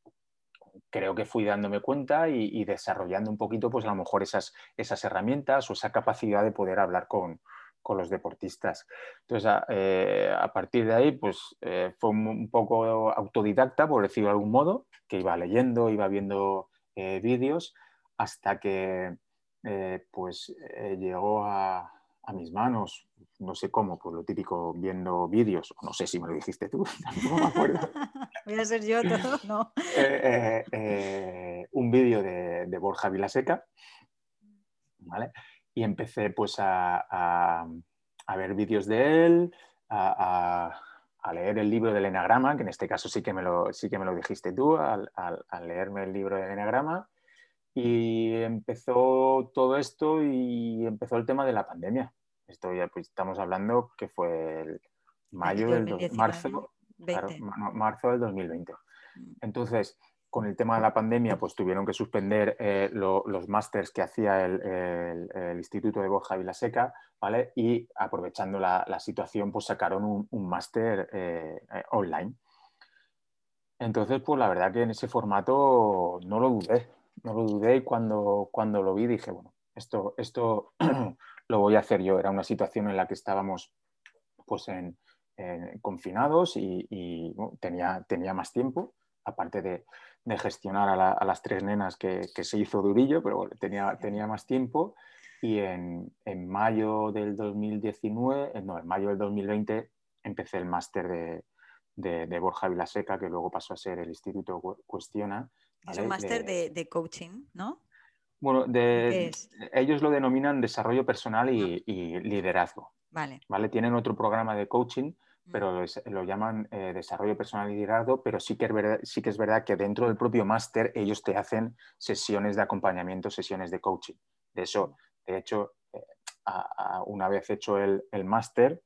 creo que fui dándome cuenta y, desarrollando un poquito, pues a lo mejor esas, esas herramientas o esa capacidad de poder hablar con, con los deportistas. Entonces, a, eh, partir de ahí, pues fue un, poco autodidacta, por decirlo de algún modo, que iba leyendo, iba viendo vídeos, hasta que eh, pues eh, llegó a, mis manos, no sé cómo, pues lo típico viendo vídeos, no sé si me lo dijiste tú, no me acuerdo. Voy a ser yo todo, ¿no? Eh, un vídeo de, Borja Vilaseca, ¿vale? Y empecé pues a, ver vídeos de él, a, leer el libro del enagrama, que en este caso sí que me lo, sí que me lo dijiste tú, al, leerme el libro del enagrama, y empezó todo esto y empezó el tema de la pandemia. Esto ya pues, estamos hablando que fue el mayo del marzo, marzo del 2020. Mm. Entonces, con el tema de la pandemia, pues tuvieron que suspender eh, los másters que hacía el, Instituto de Borja Vilaseca, ¿vale? Y aprovechando la, situación, pues sacaron un, un máster eh, eh, online. Entonces, pues la verdad que en ese formato no lo dudé no lo dudé y cuando, cuando lo vi dije, bueno, esto, esto lo voy a hacer yo. Era una situación en la que estábamos pues en, confinados y, tenía, tenía más tiempo, aparte de, gestionar a, las tres nenas que, se hizo durillo, pero tenía, tenía más tiempo y en, mayo del 2019, eh, no, en mayo del 2020 empecé el máster de, de, de, Borja Vilaseca, que luego pasó a ser el Instituto Cuestiona, es un máster de, coaching, ¿no? Bueno, ellos lo denominan desarrollo personal y, ah. liderazgo. Vale. vale. Tienen otro programa de coaching, mm. pero lo llaman eh, desarrollo personal y liderazgo, pero sí que, es verdad, sí que es verdad que dentro del propio máster ellos te hacen sesiones de acompañamiento, sesiones de coaching. De eso, mm. de hecho, eh, una vez hecho el, máster,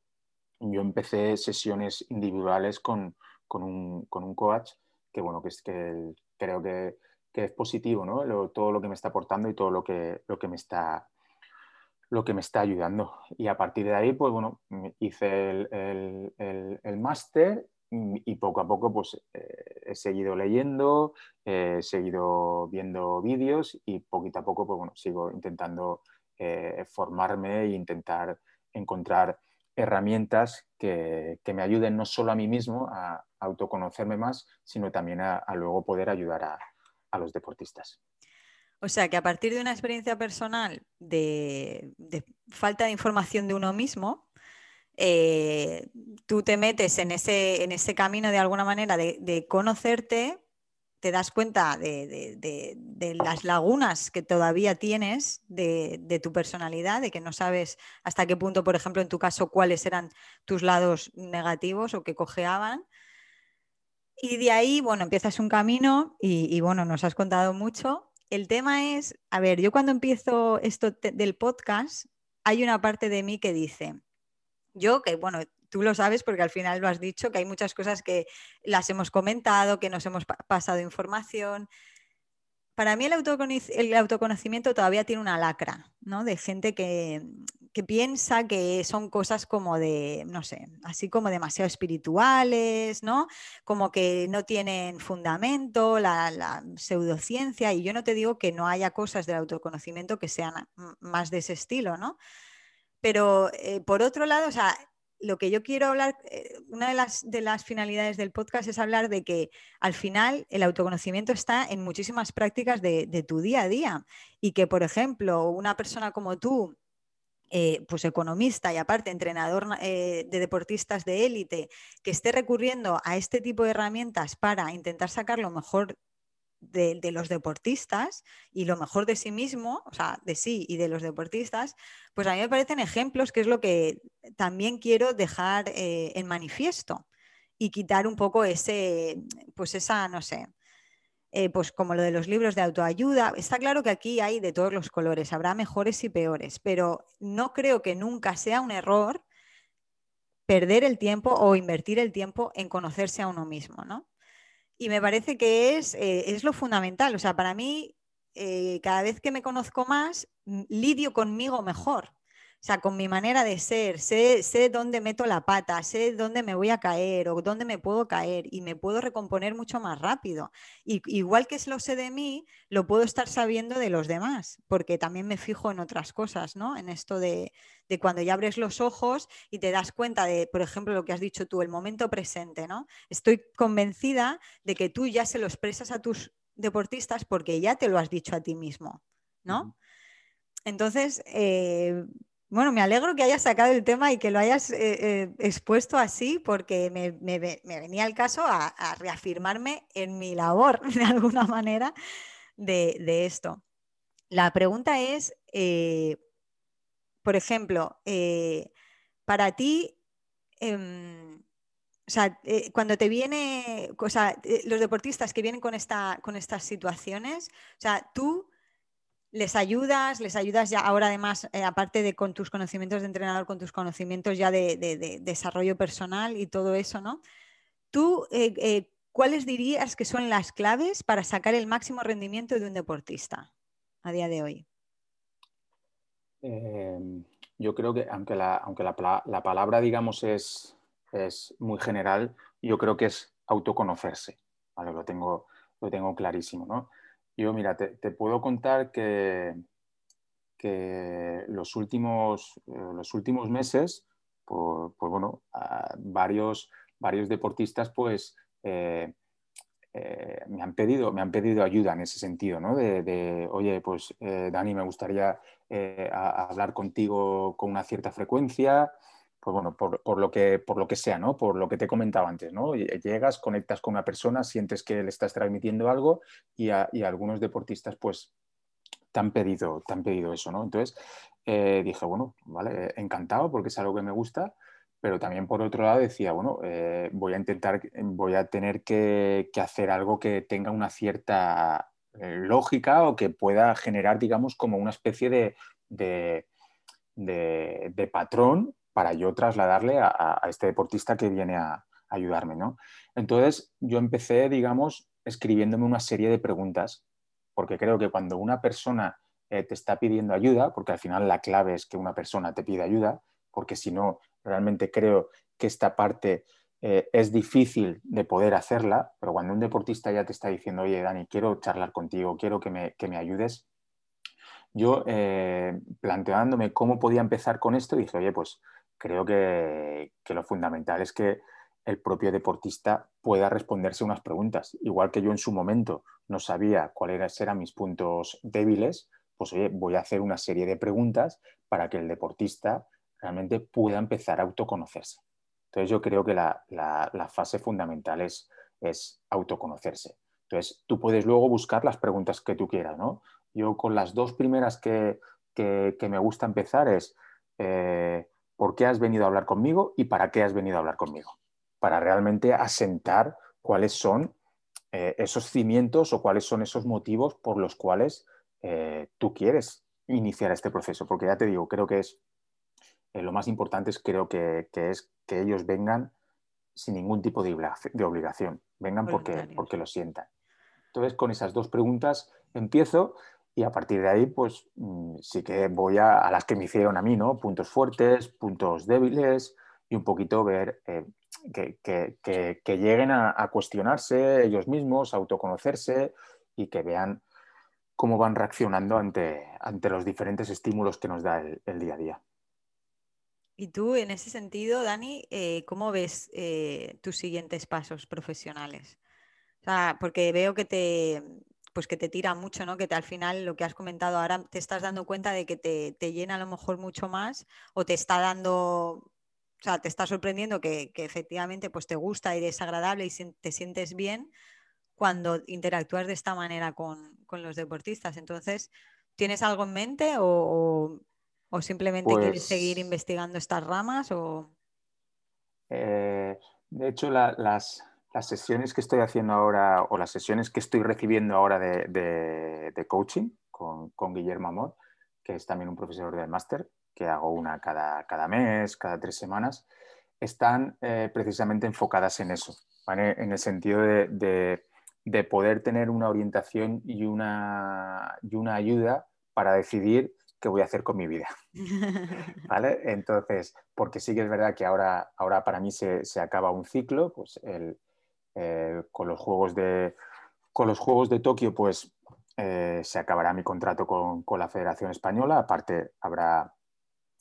yo empecé sesiones individuales con, un, con, un, coach que, bueno, que es que el, creo que, es positivo, ¿no? todo lo que me está aportando y todo lo que, lo que me está lo que me está ayudando. Y a partir de ahí, pues bueno, hice el, máster y poco a poco pues eh, he seguido leyendo, he seguido viendo vídeos y poquito a poco pues bueno, sigo intentando eh, formarme e intentar encontrar herramientas que, me ayuden no solo a mí mismo a autoconocerme más, sino también a, luego poder ayudar a, los deportistas. O sea que a partir de una experiencia personal de, falta de información de uno mismo, eh, tú te metes en ese, en ese, camino de alguna manera de, conocerte te das cuenta de, las lagunas que todavía tienes de, tu personalidad, de que no sabes hasta qué punto, por ejemplo, en tu caso, cuáles eran tus lados negativos o que cojeaban. Y de ahí, bueno, empiezas un camino y, bueno, nos has contado mucho. El tema es, a ver, yo cuando empiezo esto del podcast, hay una parte de mí que dice, yo que, bueno, tú lo sabes porque al final lo has dicho, que hay muchas cosas que las hemos comentado, que nos hemos pasado información. Para mí el, autoconocimiento todavía tiene una lacra, ¿no? De gente que, piensa que son cosas como de, no sé, así como demasiado espirituales, ¿no? Como que no tienen fundamento, la, pseudociencia, y yo no te digo que no haya cosas del autoconocimiento que sean más de ese estilo, ¿no? Pero eh, por otro lado, o sea, lo que yo quiero hablar, eh, una de las, de las finalidades del podcast es hablar de que al final el autoconocimiento está en muchísimas prácticas de, tu día a día y que, por ejemplo, una persona como tú, eh, pues economista y aparte entrenador eh, de deportistas de élite, que esté recurriendo a este tipo de herramientas para intentar sacar lo mejor de, los deportistas y lo mejor de sí mismo, o sea, de sí y de los deportistas, pues a mí me parecen ejemplos que es lo que también quiero dejar eh, en manifiesto y quitar un poco ese, pues esa, no sé, eh, pues como lo de los libros de autoayuda. Está claro que aquí hay de todos los colores, habrá mejores y peores, pero no creo que nunca sea un error perder el tiempo o invertir el tiempo en conocerse a uno mismo, ¿no? Y me parece que es, eh, es lo fundamental. O sea, para mí, eh, cada vez que me conozco más, lidio conmigo mejor. O sea, con mi manera de ser, sé, sé dónde meto la pata, sé dónde me voy a caer o dónde me puedo caer y me puedo recomponer mucho más rápido. Y, igual que lo sé de mí, lo puedo estar sabiendo de los demás, porque también me fijo en otras cosas, ¿no? En esto de, de cuando ya abres los ojos y te das cuenta de, por ejemplo, lo que has dicho tú, el momento presente, ¿no? Estoy convencida de que tú ya se lo expresas a tus deportistas porque ya te lo has dicho a ti mismo, ¿no? Entonces, eh, bueno, me alegro que hayas sacado el tema y que lo hayas eh, eh, expuesto así, porque me, venía el caso a, reafirmarme en mi labor, de alguna manera, de, esto. La pregunta es, eh, por ejemplo, para ti, em, o sea, cuando te viene, o sea, los deportistas que vienen con, esta, con estas situaciones, o sea, tú les ayudas, les ayudas ya ahora además, eh, aparte de con tus conocimientos de entrenador, con tus conocimientos ya de, desarrollo personal y todo eso, ¿no? ¿Tú eh, eh, cuáles dirías que son las claves para sacar el máximo rendimiento de un deportista a día de hoy? yo creo que aunque la, aunque la, palabra, digamos, es, es, muy general, yo creo que es autoconocerse, Lo tengo, lo tengo clarísimo, ¿no? Yo, mira, te, puedo contar que, que los, últimos, eh, los últimos meses, pues, bueno, varios, varios deportistas pues eh, eh, me, han pedido, me han pedido ayuda en ese sentido, ¿no? De, oye, pues Dani, me gustaría hablar contigo con una cierta frecuencia, pues bueno, por, lo que, por lo que sea, ¿no? Por lo que te he comentado antes, ¿no? Llegas, conectas con una persona, sientes que le estás transmitiendo algo y, algunos deportistas, pues, te han pedido, te han pedido eso, ¿no? Entonces, eh, dije, bueno, vale, encantado porque es algo que me gusta, pero también por otro lado decía, bueno, eh, voy a intentar, voy a tener que, hacer algo que tenga una cierta eh, lógica o que pueda generar, digamos, como una especie de, de patrón para yo trasladarle a, este deportista que viene a, ayudarme. ¿no? Entonces yo empecé, digamos, escribiéndome una serie de preguntas, porque creo que cuando una persona eh, te está pidiendo ayuda, porque al final la clave es que una persona te pide ayuda, porque si no, realmente creo que esta parte eh, es difícil de poder hacerla, pero cuando un deportista ya te está diciendo, oye, Dani, quiero charlar contigo, quiero que me, que me ayudes, yo eh, planteándome cómo podía empezar con esto, dije, oye, pues creo que, lo fundamental es que el propio deportista pueda responderse unas preguntas. Igual que yo en su momento no sabía cuáles eran mis puntos débiles, pues oye, voy a hacer una serie de preguntas para que el deportista realmente pueda empezar a autoconocerse. Entonces yo creo que la, fase fundamental es, es autoconocerse. Entonces, tú puedes luego buscar las preguntas que tú quieras, ¿no? Yo con las dos primeras que, me gusta empezar es eh, ¿por qué has venido a hablar conmigo y para qué has venido a hablar conmigo? Para realmente asentar cuáles son eh, esos cimientos o cuáles son esos motivos por los cuales eh, tú quieres iniciar este proceso. Porque ya te digo, creo que es lo más importante es creo que, es que ellos vengan sin ningún tipo de, obligación, vengan porque, porque lo sientan. Entonces, con esas dos preguntas empiezo y a partir de ahí, pues mm, sí que voy a, las que me hicieron a mí, ¿no? Puntos fuertes, puntos débiles y un poquito ver eh, que, lleguen a, cuestionarse ellos mismos, a autoconocerse y que vean cómo van reaccionando ante, ante los diferentes estímulos que nos da el, día a día. Y tú, en ese sentido, Dani, eh, ¿cómo ves eh, tus siguientes pasos profesionales? porque veo que te, pues que te tira mucho, ¿no? Que te, al final lo que has comentado ahora te estás dando cuenta de que te, llena a lo mejor mucho más o te está dando, o sea, te está sorprendiendo que, efectivamente pues te gusta y es agradable y te sientes bien cuando interactúas de esta manera con, los deportistas. Entonces, ¿tienes algo en mente o, simplemente quieres seguir pues investigando estas ramas? O... Eh, de hecho, las, las sesiones que estoy haciendo ahora o las sesiones que estoy recibiendo ahora de, coaching con, Guillermo Amor, que es también un profesor del máster, que hago una cada, cada, mes, cada tres semanas, están eh, precisamente enfocadas en eso, en el sentido de, poder tener una orientación y una, y una ayuda para decidir qué voy a hacer con mi vida. ¿Vale? Entonces, porque sí que es verdad que ahora, ahora para mí se, se acaba un ciclo, pues el, eh, con, los juegos de, con los Juegos de Tokio, pues eh, se acabará mi contrato con, la Federación Española. Aparte, habrá,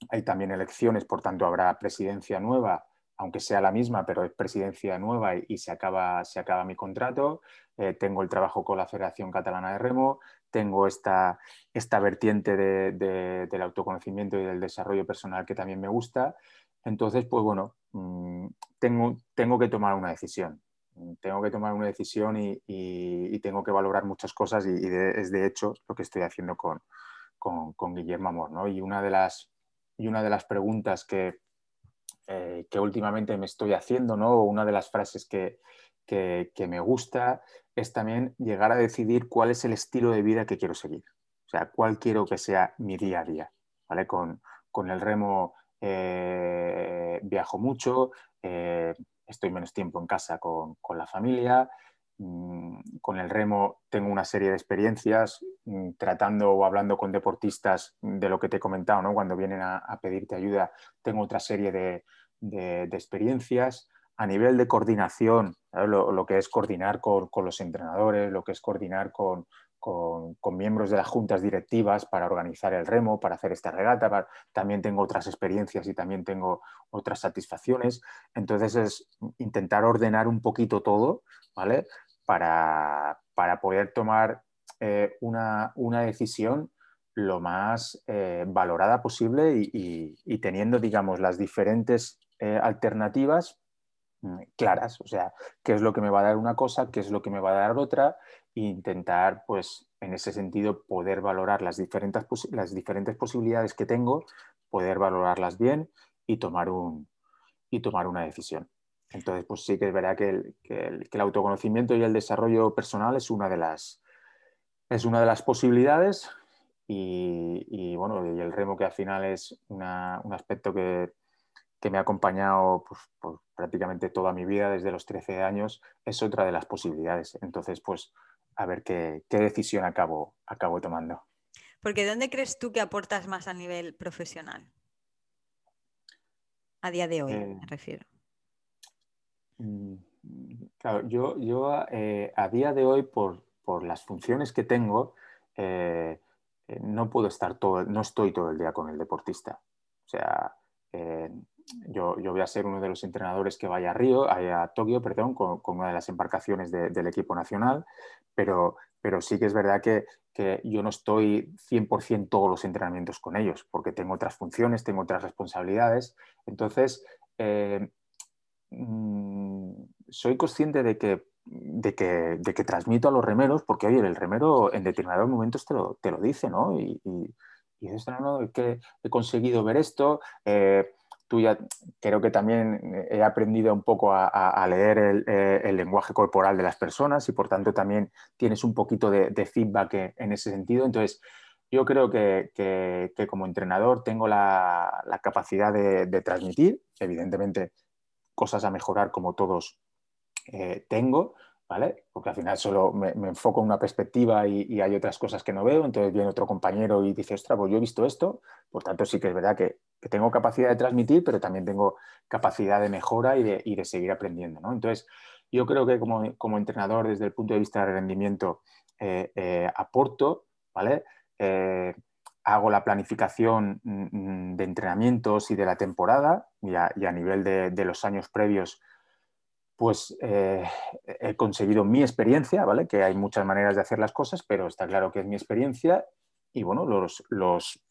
hay también elecciones, por tanto, habrá presidencia nueva, aunque sea la misma, pero es presidencia nueva y, se, acaba, se acaba mi contrato. Eh, tengo el trabajo con la Federación Catalana de Remo, tengo esta, esta vertiente del autoconocimiento y del desarrollo personal que también me gusta. Entonces, pues bueno, mm, tengo, tengo que tomar una decisión tengo que tomar una decisión y, tengo que valorar muchas cosas y, es de hecho lo que estoy haciendo con, Guillermo Amor. Y, una de las, y una de las preguntas que, eh, que últimamente me estoy haciendo, ¿no? una de las frases que, me gusta es también llegar a decidir cuál es el estilo de vida que quiero seguir. O sea, cuál quiero que sea mi día a día. ¿vale? Con, el remo eh, viajo mucho. Eh, estoy menos tiempo en casa con, la familia. Mm, con el remo tengo una serie de experiencias mm, tratando o hablando con deportistas de lo que te he comentado, ¿no? cuando vienen a, pedirte ayuda, tengo otra serie de, experiencias. A nivel de coordinación, lo, que es coordinar con, los entrenadores, lo que es coordinar con, con, miembros de las juntas directivas para organizar el remo, para hacer esta regata. También tengo otras experiencias y también tengo otras satisfacciones. Entonces es intentar ordenar un poquito todo, ¿vale? Para, poder tomar eh, una, decisión lo más eh, valorada posible y, teniendo, digamos, las diferentes eh, alternativas mm, claras, o sea, qué es lo que me va a dar una cosa, qué es lo que me va a dar otra intentar, pues, en ese sentido, poder valorar las diferentes, las diferentes posibilidades que tengo, poder valorarlas bien y tomar, un, y tomar una decisión. Entonces, pues sí que es verdad que el, que el, autoconocimiento y el desarrollo personal es una de las, es una de las posibilidades y, bueno, y el remo que al final es un aspecto que, que, me ha acompañado pues, prácticamente toda mi vida desde los 13 años, es otra de las posibilidades. Entonces, pues a ver qué, decisión acabo, acabo tomando. Porque ¿dónde crees tú que aportas más a nivel profesional? A día de hoy, me eh, refiero. Mm, claro, yo, yo eh, a día de hoy, por, las funciones que tengo, eh, no puedo estar todo, no estoy todo el día con el deportista. O sea, yo, voy a ser uno de los entrenadores que vaya a Río, a Tokio, perdón, con, una de las embarcaciones del equipo nacional, pero, pero sí que es verdad que, yo no estoy 100% todos los entrenamientos con ellos, porque tengo otras funciones, tengo otras responsabilidades. Entonces, eh, mm, soy consciente de que de, que, de, que, transmito a los remeros, porque oye, el remero en determinados momentos te lo, te lo dice, ¿no? Y, y, y dices, que he conseguido ver esto. Eh, tú ya creo que también he aprendido un poco a, leer el, eh, el, lenguaje corporal de las personas y por tanto también tienes un poquito de, feedback en ese sentido. Entonces, yo creo que, que, como entrenador tengo la, capacidad de, de, transmitir, evidentemente cosas a mejorar como todos eh, tengo, ¿vale? Porque al final solo me, enfoco en una perspectiva y, hay otras cosas que no veo, entonces viene otro compañero y dice, ostras, pues yo he visto esto, por tanto sí que es verdad que, tengo capacidad de transmitir, pero también tengo capacidad de mejora y de, seguir aprendiendo, ¿no? Entonces, yo creo que como, entrenador, desde el punto de vista del rendimiento, eh, eh, aporto, ¿vale? Eh, hago la planificación mm, mm, de entrenamientos y de la temporada y a, nivel de, los años previos pues eh, he conseguido mi experiencia, ¿vale? Que hay muchas maneras de hacer las cosas, pero está claro que es mi experiencia y bueno, los, los,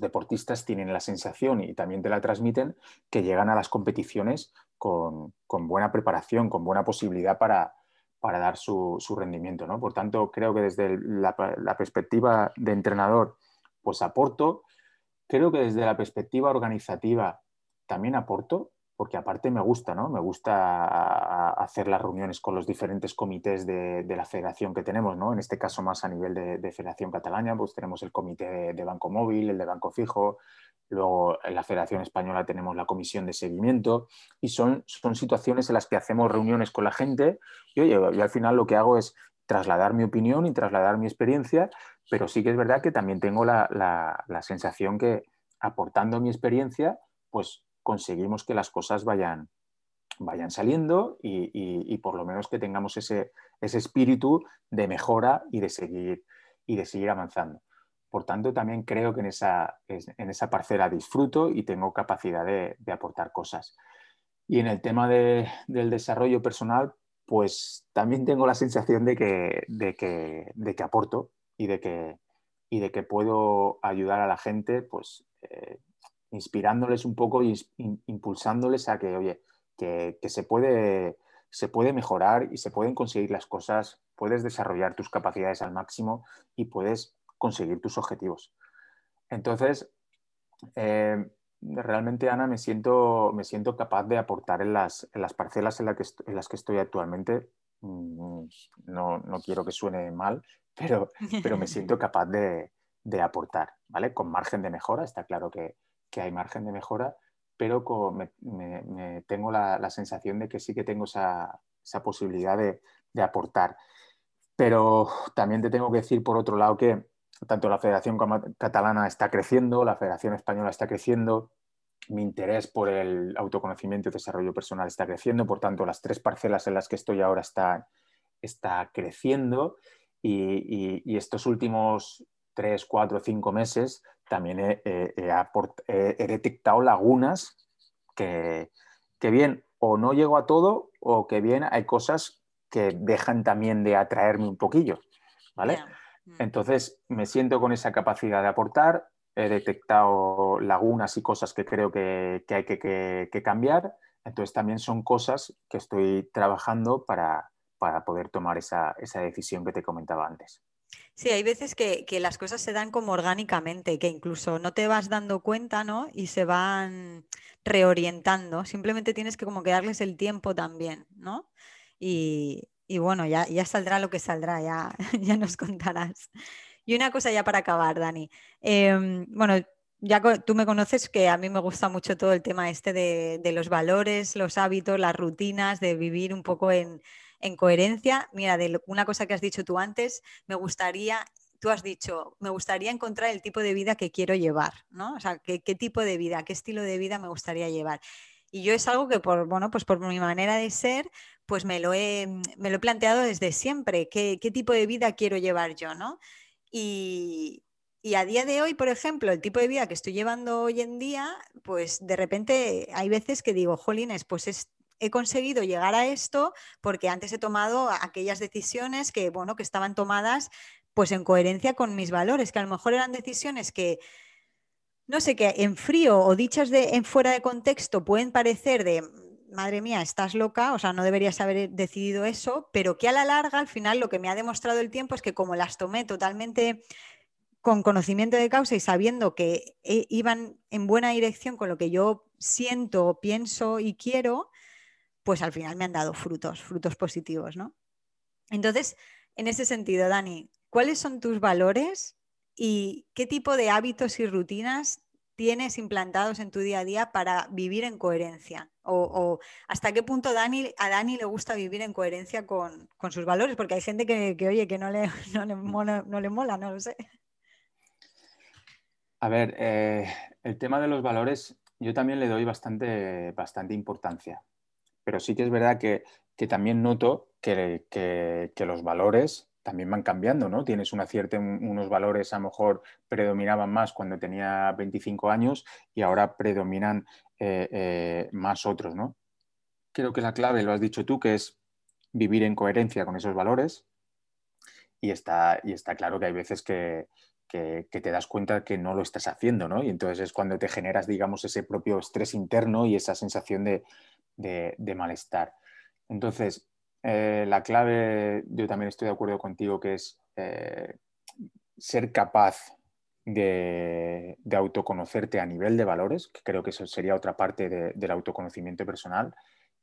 deportistas tienen la sensación y también te la transmiten que llegan a las competiciones con, buena preparación, con buena posibilidad para, dar su, rendimiento, ¿no? Por tanto, creo que desde la, la perspectiva de entrenador, pues aporto. Creo que desde la perspectiva organizativa también aporto, porque aparte me gusta, ¿no? Me gusta hacer las reuniones con los diferentes comités de, la federación que tenemos, ¿no? En este caso más a nivel de, Federación Catalana, pues tenemos el comité de, Banco Móvil, el de Banco Fijo, luego en la Federación Española tenemos la comisión de seguimiento y son, son situaciones en las que hacemos reuniones con la gente y, yo al final lo que hago es trasladar mi opinión y trasladar mi experiencia, pero sí que es verdad que también tengo la, la sensación que aportando mi experiencia, pues conseguimos que las cosas vayan, vayan saliendo y, por lo menos que tengamos ese, ese, espíritu de mejora y de seguir, y de seguir avanzando. Por tanto, también creo que en esa, en esa parcela disfruto y tengo capacidad de, aportar cosas. Y en el tema del desarrollo personal, pues también tengo la sensación de que, de que, de que aporto y de que, y de que puedo ayudar a la gente pues, eh, inspirándoles un poco y impulsándoles a que, oye, que, se, puede, se puede mejorar y se pueden conseguir las cosas, puedes desarrollar tus capacidades al máximo y puedes conseguir tus objetivos. Entonces, eh, realmente, Ana, me siento, me siento capaz de aportar en las, en las parcelas en, que en, las que estoy actualmente. Mm, no, no, quiero que suene mal, pero, pero me siento capaz de, de aportar, ¿vale? Con margen de mejora, está claro que, que hay margen de mejora, pero me, tengo la, sensación de que sí que tengo esa, posibilidad de, aportar. Pero también te tengo que decir, por otro lado, que tanto la Federación Catalana está creciendo, la Federación Española está creciendo, mi interés por el autoconocimiento y desarrollo personal está creciendo, por tanto, las tres parcelas en las que estoy ahora están está creciendo y estos últimos tres, cuatro, cinco meses también he, detectado lagunas que, bien o no llego a todo o que bien hay cosas que dejan también de atraerme un poquillo, ¿vale? Mm. Entonces me siento con esa capacidad de aportar, he detectado lagunas y cosas que creo que, hay que, cambiar, entonces también son cosas que estoy trabajando para, poder tomar esa decisión que te comentaba antes. Sí, hay veces que, las cosas se dan como orgánicamente, que incluso no te vas dando cuenta, ¿no? Y se van reorientando. Simplemente tienes que como que darles el tiempo también, ¿no? Y, bueno, ya, ya saldrá lo que saldrá, ya, ya nos contarás. Y una cosa ya para acabar, Dani. Em, bueno, ya tú me conoces que a mí me gusta mucho todo el tema este de, de los valores, los hábitos, las rutinas, de vivir un poco en, en coherencia. Mira, de una cosa que has dicho tú antes, me gustaría, tú has dicho, me gustaría encontrar el tipo de vida que quiero llevar, ¿no? O sea, qué, tipo de vida, qué estilo de vida me gustaría llevar. Y yo es algo que por, bueno, pues por mi manera de ser, pues me lo he, me lo he planteado desde siempre, qué, qué tipo de vida quiero llevar yo, ¿no? Y, y a día de hoy, por ejemplo, el tipo de vida que estoy llevando hoy en día, pues de repente hay veces que digo, jolines, pues es he conseguido llegar a esto porque antes he tomado aquellas decisiones que, bueno, que estaban tomadas pues en coherencia con mis valores, que a lo mejor eran decisiones que, no sé, que en frío o dichas de, en fuera de contexto pueden parecer de madre mía, estás loca, o sea, no deberías haber decidido eso, pero que a la larga, al final, lo que me ha demostrado el tiempo es que como las tomé totalmente con conocimiento de causa y sabiendo que eh, iban en buena dirección con lo que yo siento, pienso y quiero, pues al final me han dado frutos, frutos positivos, ¿no? Entonces, en ese sentido, Dani, ¿cuáles son tus valores y qué tipo de hábitos y rutinas tienes implantados en tu día a día para vivir en coherencia? O, hasta qué punto Dani, a Dani le gusta vivir en coherencia con, sus valores, porque hay gente que, oye, que no le, mola, no le mola, no lo sé. A ver, eh, el tema de los valores yo también le doy bastante, bastante importancia, pero sí que es verdad que, también noto que, que, los valores también van cambiando, ¿no? Tienes una cierta, unos valores a lo mejor predominaban más cuando tenía 25 años y ahora predominan eh, eh, más otros, ¿no? Creo que la clave, lo has dicho tú, que es vivir en coherencia con esos valores y está, y está claro que hay veces que, te das cuenta que no lo estás haciendo, ¿no? Y entonces es cuando te generas, digamos, ese propio estrés interno y esa sensación de, de malestar. Entonces, eh, la clave, yo también estoy de acuerdo contigo, que es eh, ser capaz de, autoconocerte a nivel de valores, que creo que eso sería otra parte del autoconocimiento personal.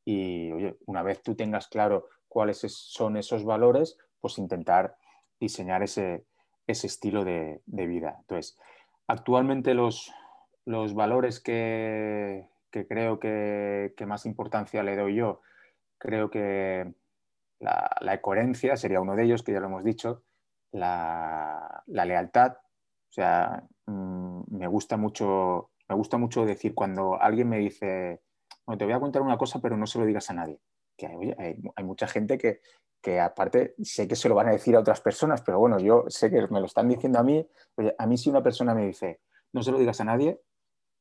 Y oye, una vez tú tengas claro cuáles son esos valores, pues intentar diseñar ese, estilo de, vida. Entonces, actualmente los, valores que, creo que, que, más importancia le doy yo, creo que la, coherencia sería uno de ellos, que ya lo hemos dicho, la, lealtad. O sea, mm, me gusta mucho, me gusta mucho decir cuando alguien me dice, te voy a contar una cosa, pero no se lo digas a nadie. Que hay, mucha gente que, que, aparte sé que se lo van a decir a otras personas, pero bueno, yo sé que me lo están diciendo a mí. a mí si una persona me dice, no se lo digas a nadie,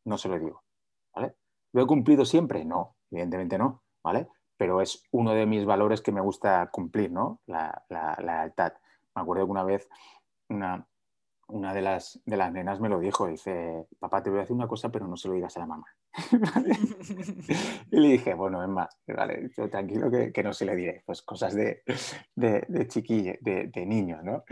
no se lo digo. ¿vale? ¿Lo he cumplido siempre? No, evidentemente no. ¿vale? pero es uno de mis valores que me gusta cumplir, ¿no? La, lealtad. Me acuerdo que una vez una, una de, las, de las nenas me lo dijo, dice, papá, te voy a hacer una cosa, pero no se lo digas a la mamá. y le dije, bueno, Emma, vale, tranquilo que, no se le diré, pues cosas de, de, de chiquillo, de, de niño, ¿no?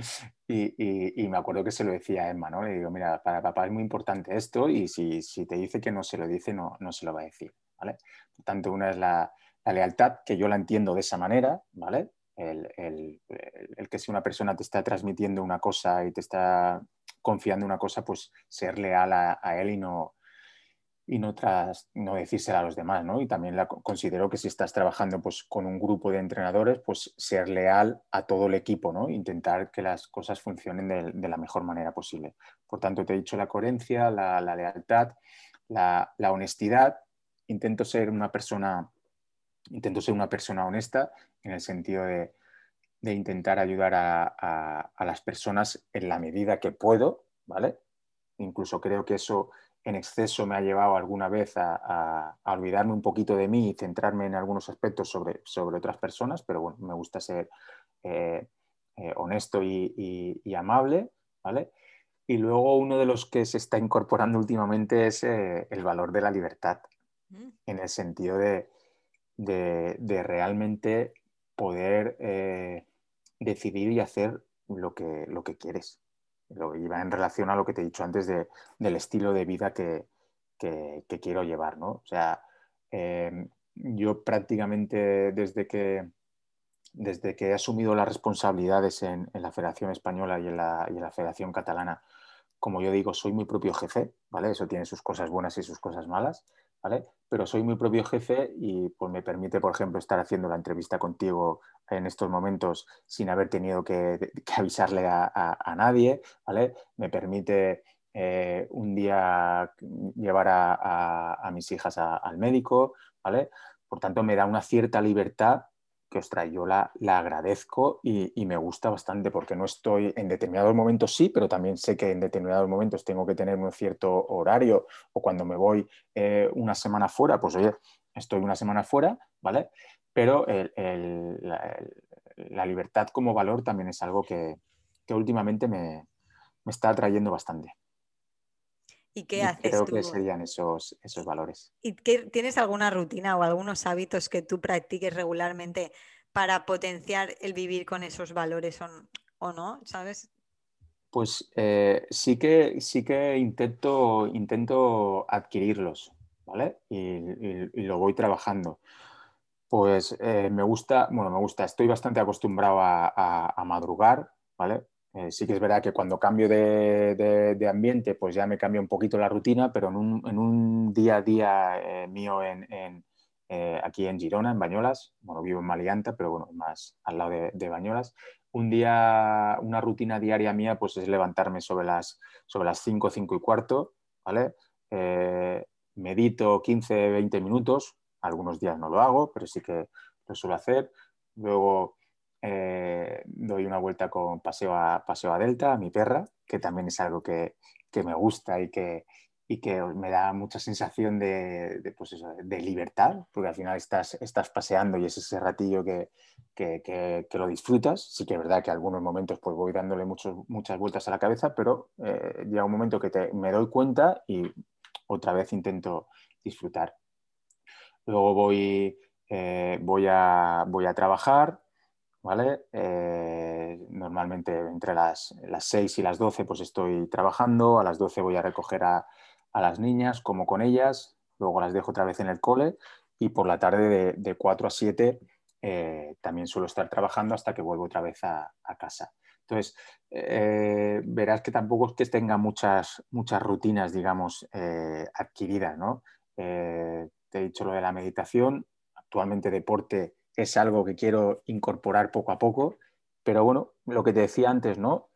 Y, y, me acuerdo que se lo decía a Emma, ¿no? Le digo, mira, para papá es muy importante esto y si, si te dice que no se lo dice, no, no se lo va a decir, ¿vale? Por tanto, una es la, la lealtad, que yo la entiendo de esa manera, ¿vale? El, que si una persona te está transmitiendo una cosa y te está confiando una cosa, pues ser leal a, él y no, y no, tras, no decírsela a los demás, ¿no? Y también considero que si estás trabajando pues, con un grupo de entrenadores, pues ser leal a todo el equipo, ¿no? Intentar que las cosas funcionen de, la mejor manera posible. Por tanto, te he dicho la coherencia, la, lealtad, la, honestidad. Intento ser una persona intento ser una persona honesta en el sentido de, intentar ayudar a, las personas en la medida que puedo, ¿vale? Incluso creo que eso en exceso me ha llevado alguna vez a, olvidarme un poquito de mí y centrarme en algunos aspectos sobre, sobre otras personas, pero bueno, me gusta ser eh, eh, honesto y, amable, ¿vale? Y luego uno de los que se está incorporando últimamente es eh, el valor de la libertad, mm. en el sentido de, de, realmente poder decidir y hacer lo que, lo que quieres. Lo iba en relación a lo que te he dicho antes del estilo de vida que, quiero llevar, ¿no? O sea, em, yo prácticamente desde que, desde que he asumido las responsabilidades en, la Federación Española y en la, y en la, Federación Catalana, como yo digo, soy mi propio jefe, ¿vale? Eso tiene sus cosas buenas y sus cosas malas, pero soy mi propio jefe y pues, me permite, por ejemplo, estar haciendo la entrevista contigo en estos momentos sin haber tenido que, avisarle a, nadie, ¿vale? Me permite eh, un día llevar a, mis hijas al médico, ¿vale? Por tanto, me da una cierta libertad que ostras, yo la, la agradezco y, me gusta bastante porque no estoy en determinados momentos sí, pero también sé que en determinados momentos tengo que tener un cierto horario o cuando me voy eh, una semana fuera, pues oye, estoy una semana fuera, ¿vale? Pero la, libertad como valor también es algo que, últimamente me, me está atrayendo bastante. ¿Y qué haces Creo que serían esos, esos valores. ¿Y qué, tienes alguna rutina o algunos hábitos que tú practiques regularmente para potenciar el vivir con esos valores o, no? ¿Sabes? Pues eh, sí, que, sí que intento, intento adquirirlos, ¿vale? Y, lo voy trabajando. Pues eh, me gusta, bueno, me gusta, estoy bastante acostumbrado a madrugar, ¿vale? Eh, sí que es verdad que cuando cambio de, ambiente, pues ya me cambia un poquito la rutina, pero en un, día a día eh, mío eh, aquí en Girona, en Bañolas, bueno, vivo en Malianta, pero bueno, más al lado de, Bañolas, un día, una rutina diaria mía, pues es levantarme sobre las, sobre las 5, 5 y cuarto, ¿vale? medito 15, 20 minutos, algunos días no lo hago, pero sí que lo suelo hacer. Luego eh, doy una vuelta con paseo a, paseo a Delta, a mi perra, que también es algo que, me gusta y que, que me da mucha sensación de, pues de, libertad, porque al final estás, estás paseando y es ese ratillo que, lo disfrutas. Sí que es verdad que algunos momentos pues voy dándole muchas vueltas a la cabeza, pero eh, llega un momento que me doy cuenta y otra vez intento disfrutar. Luego voy, eh, voy, a, voy a trabajar, ¿vale? Eh, normalmente entre las, las, 6 y las 12 pues estoy trabajando, a las 12 voy a recoger a, las niñas, como con ellas, luego las dejo otra vez en el cole y por la tarde de, de 4 a 7 eh, también suelo estar trabajando hasta que vuelvo otra vez a, casa. Entonces, eh, verás que tampoco es que tenga muchas, muchas rutinas, digamos, adquiridas, ¿no? te he dicho lo de la meditación, actualmente deporte es algo que quiero incorporar poco a poco, pero bueno, lo que te decía antes, ¿no?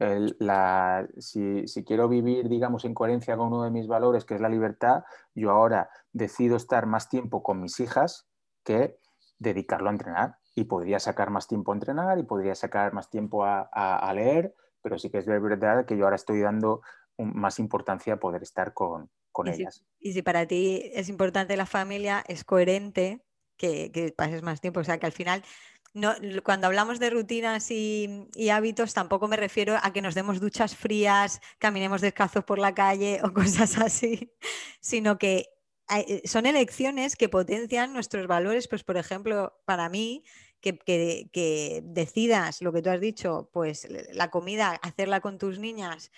si, quiero vivir, digamos, en coherencia con uno de mis valores, que es la libertad, yo ahora decido estar más tiempo con mis hijas que dedicarlo a entrenar. Y podría sacar más tiempo a entrenar y podría sacar más tiempo a, leer, pero sí que es verdad que yo ahora estoy dando más importancia a poder estar con, ellas. y si para ti es importante la familia, es coherente que, pases más tiempo. O sea, que al final, no, cuando hablamos de rutinas y, hábitos, tampoco me refiero a que nos demos duchas frías, caminemos descalzos por la calle o cosas así, sino que eh, son elecciones que potencian nuestros valores. Pues, por ejemplo, para mí, que, que, decidas lo que tú has dicho, pues la comida, hacerla con tus niñas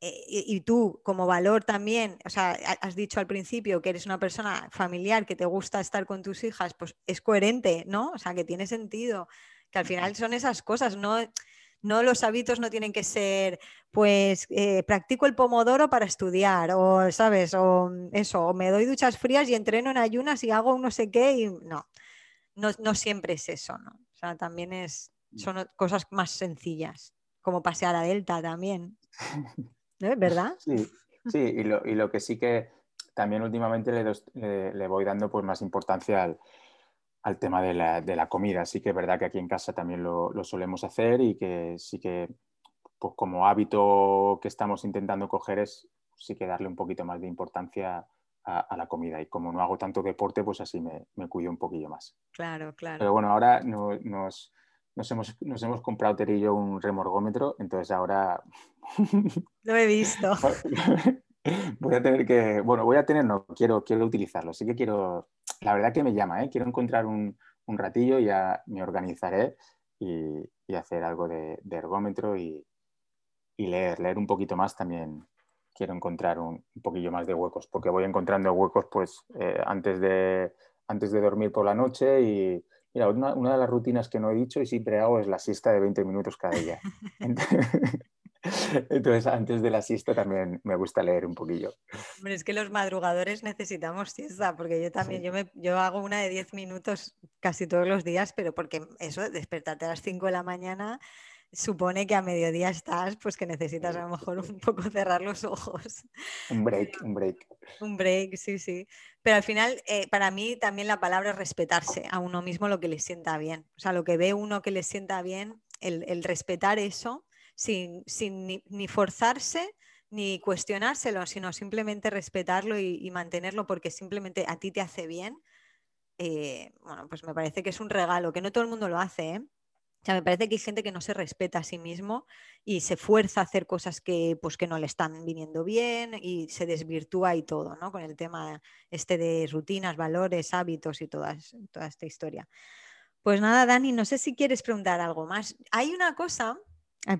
y, tú como valor también, o sea, has dicho al principio que eres una persona familiar, que te gusta estar con tus hijas, pues es coherente, ¿no? O sea, que tiene sentido, que al final son esas cosas, no, no los hábitos no tienen que ser, pues, eh, practico el pomodoro para estudiar, o, ¿sabes? O eso, o me doy duchas frías y entreno en ayunas y hago no sé qué, y no, no, no siempre es eso, ¿no? O sea, también es, mm. son cosas más sencillas, como pasear a Delta también. ¿verdad? Sí, sí y, lo, que sí que también últimamente le, voy dando pues, más importancia al, tema de la, comida. Sí que es verdad que aquí en casa también lo, solemos hacer y que sí que pues como hábito que estamos intentando coger es sí que darle un poquito más de importancia a, la comida. Y como no hago tanto deporte, pues así me, cuido un poquillo más. Claro, claro. Pero bueno, ahora nos, nos hemos, nos hemos comprado Terillo un remorgómetro, entonces ahora... Lo he visto. voy a tener que, bueno, voy a tener, no, quiero, quiero utilizarlo, sí que quiero, la verdad que me llama, ¿eh? quiero encontrar un, un ratillo, ya me organizaré y, y hacer algo de, ergómetro y, y, leer, leer un poquito más también. Quiero encontrar un, un poquillo más de huecos, porque voy encontrando huecos pues eh, antes, de, antes de dormir por la noche y, Mira, una, de las rutinas que no he dicho y siempre hago es la siesta de 20 minutos cada día. Entonces, antes de la siesta también me gusta leer un poquillo. Hombre, es que los madrugadores necesitamos siesta, porque yo también, yo, me, yo hago una de 10 minutos casi todos los días, pero porque eso, despertarte a las 5 de la mañana supone que a mediodía estás, pues que necesitas a lo mejor un poco cerrar los ojos. Un break, un break. Un break, sí, sí. Pero al final, eh, para mí también la palabra es respetarse a uno mismo lo que le sienta bien. O sea, lo que ve uno que le sienta bien, el, respetar eso sin, ni, forzarse ni cuestionárselo, sino simplemente respetarlo y, mantenerlo porque simplemente a ti te hace bien. Eh, bueno, pues me parece que es un regalo, que no todo el mundo lo hace, ¿eh? Sea, me parece que hay gente que no se respeta a sí mismo y se fuerza a hacer cosas que, pues, que no le están viniendo bien y se desvirtúa y todo, ¿no? Con el tema este de rutinas, valores, hábitos y toda esta historia. Pues nada, Dani, no sé si quieres preguntar algo más. Hay una cosa,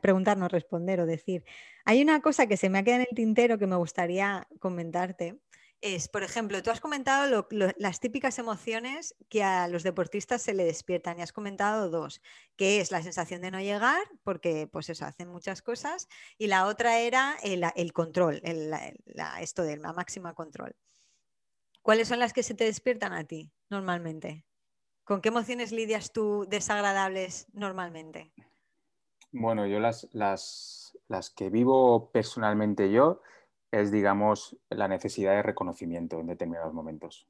preguntar, no responder o decir, hay una cosa que se me ha quedado en el tintero que me gustaría comentarte es, por ejemplo, tú has comentado las típicas emociones que a los deportistas se le despiertan y has comentado dos, que es la sensación de no llegar, porque pues eso, hacen muchas cosas, y la otra era el, control, esto de la máxima control. ¿Cuáles son las que se te despiertan a ti normalmente? ¿Con qué emociones lidias tú desagradables normalmente? Bueno, yo las, las, las que vivo personalmente yo es, digamos, la necesidad de reconocimiento en determinados momentos.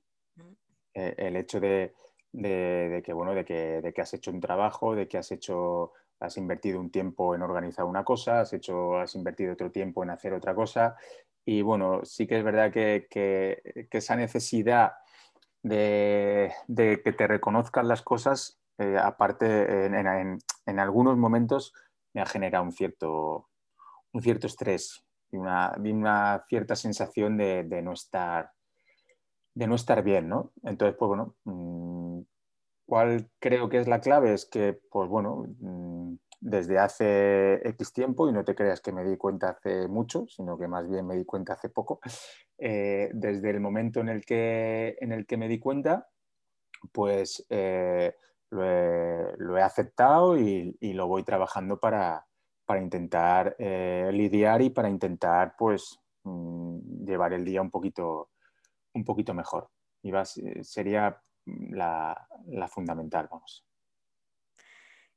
Eh, el hecho de, que, bueno, de que, has hecho un trabajo, de que has hecho, has invertido un tiempo en organizar una cosa, has, hecho, has invertido otro tiempo en hacer otra cosa. Y bueno, sí que es verdad que, esa necesidad de, que te reconozcan las cosas, eh, aparte, en, algunos momentos me ha generado un cierto, un cierto estrés y una, cierta sensación de, no estar, de no estar bien, ¿no? Entonces, pues bueno, mm, ¿cuál creo que es la clave? Es que, pues bueno, mm, desde hace X tiempo, y no te creas que me di cuenta hace mucho, sino que más bien me di cuenta hace poco, eh, desde el momento en el que, en el que me di cuenta, pues eh, lo, he, aceptado y, lo voy trabajando para, para intentar eh, lidiar y para intentar pues mm, llevar el día un poquito, un poquito mejor. Y sería la, fundamental, vamos.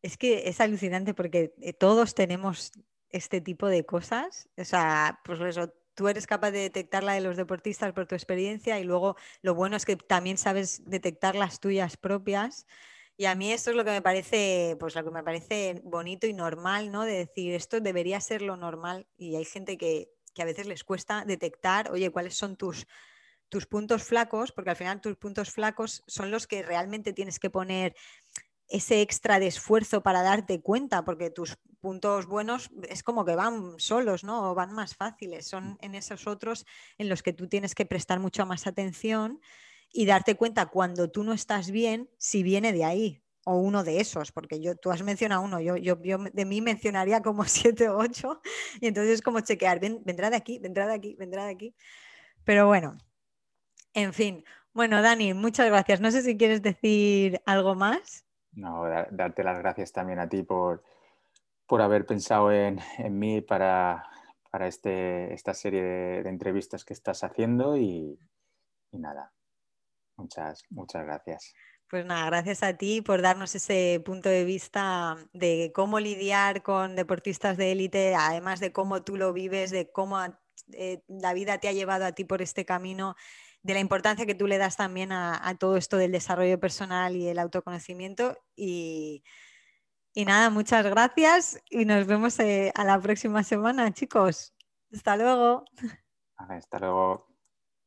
Es que es alucinante porque eh, todos tenemos este tipo de cosas. O sea, pues eso, tú eres capaz de detectar la de los deportistas por tu experiencia y luego lo bueno es que también sabes detectar las tuyas propias. Y a mí esto es lo que me parece, pues lo que me parece bonito y normal, ¿no? De decir, esto debería ser lo normal. Y hay gente que, a veces les cuesta detectar, oye, cuáles son tus, tus puntos flacos, porque al final tus puntos flacos son los que realmente tienes que poner ese extra de esfuerzo para darte cuenta, porque tus puntos buenos es como que van solos, ¿no? O van más fáciles. Son en esos otros en los que tú tienes que prestar mucha más atención y darte cuenta cuando tú no estás bien si viene de ahí o uno de esos, porque yo, tú has mencionado uno, yo, yo, de mí mencionaría como siete o ocho, y entonces es como chequear, vendrá de aquí, vendrá de aquí, vendrá de aquí. Pero bueno, en fin. Bueno, Dani, muchas gracias. No sé si quieres decir algo más. No, darte las gracias también a ti por, por haber pensado en, mí para, para este, esta serie de, entrevistas que estás haciendo y nada, Muchas, muchas gracias. Pues nada, gracias a ti por darnos ese punto de vista de cómo lidiar con deportistas de élite, además de cómo tú lo vives, de cómo eh, la vida te ha llevado a ti por este camino, de la importancia que tú le das también a, todo esto del desarrollo personal y el autoconocimiento. Y, nada, muchas gracias y nos vemos eh, a la próxima semana, chicos. Hasta luego. hasta luego.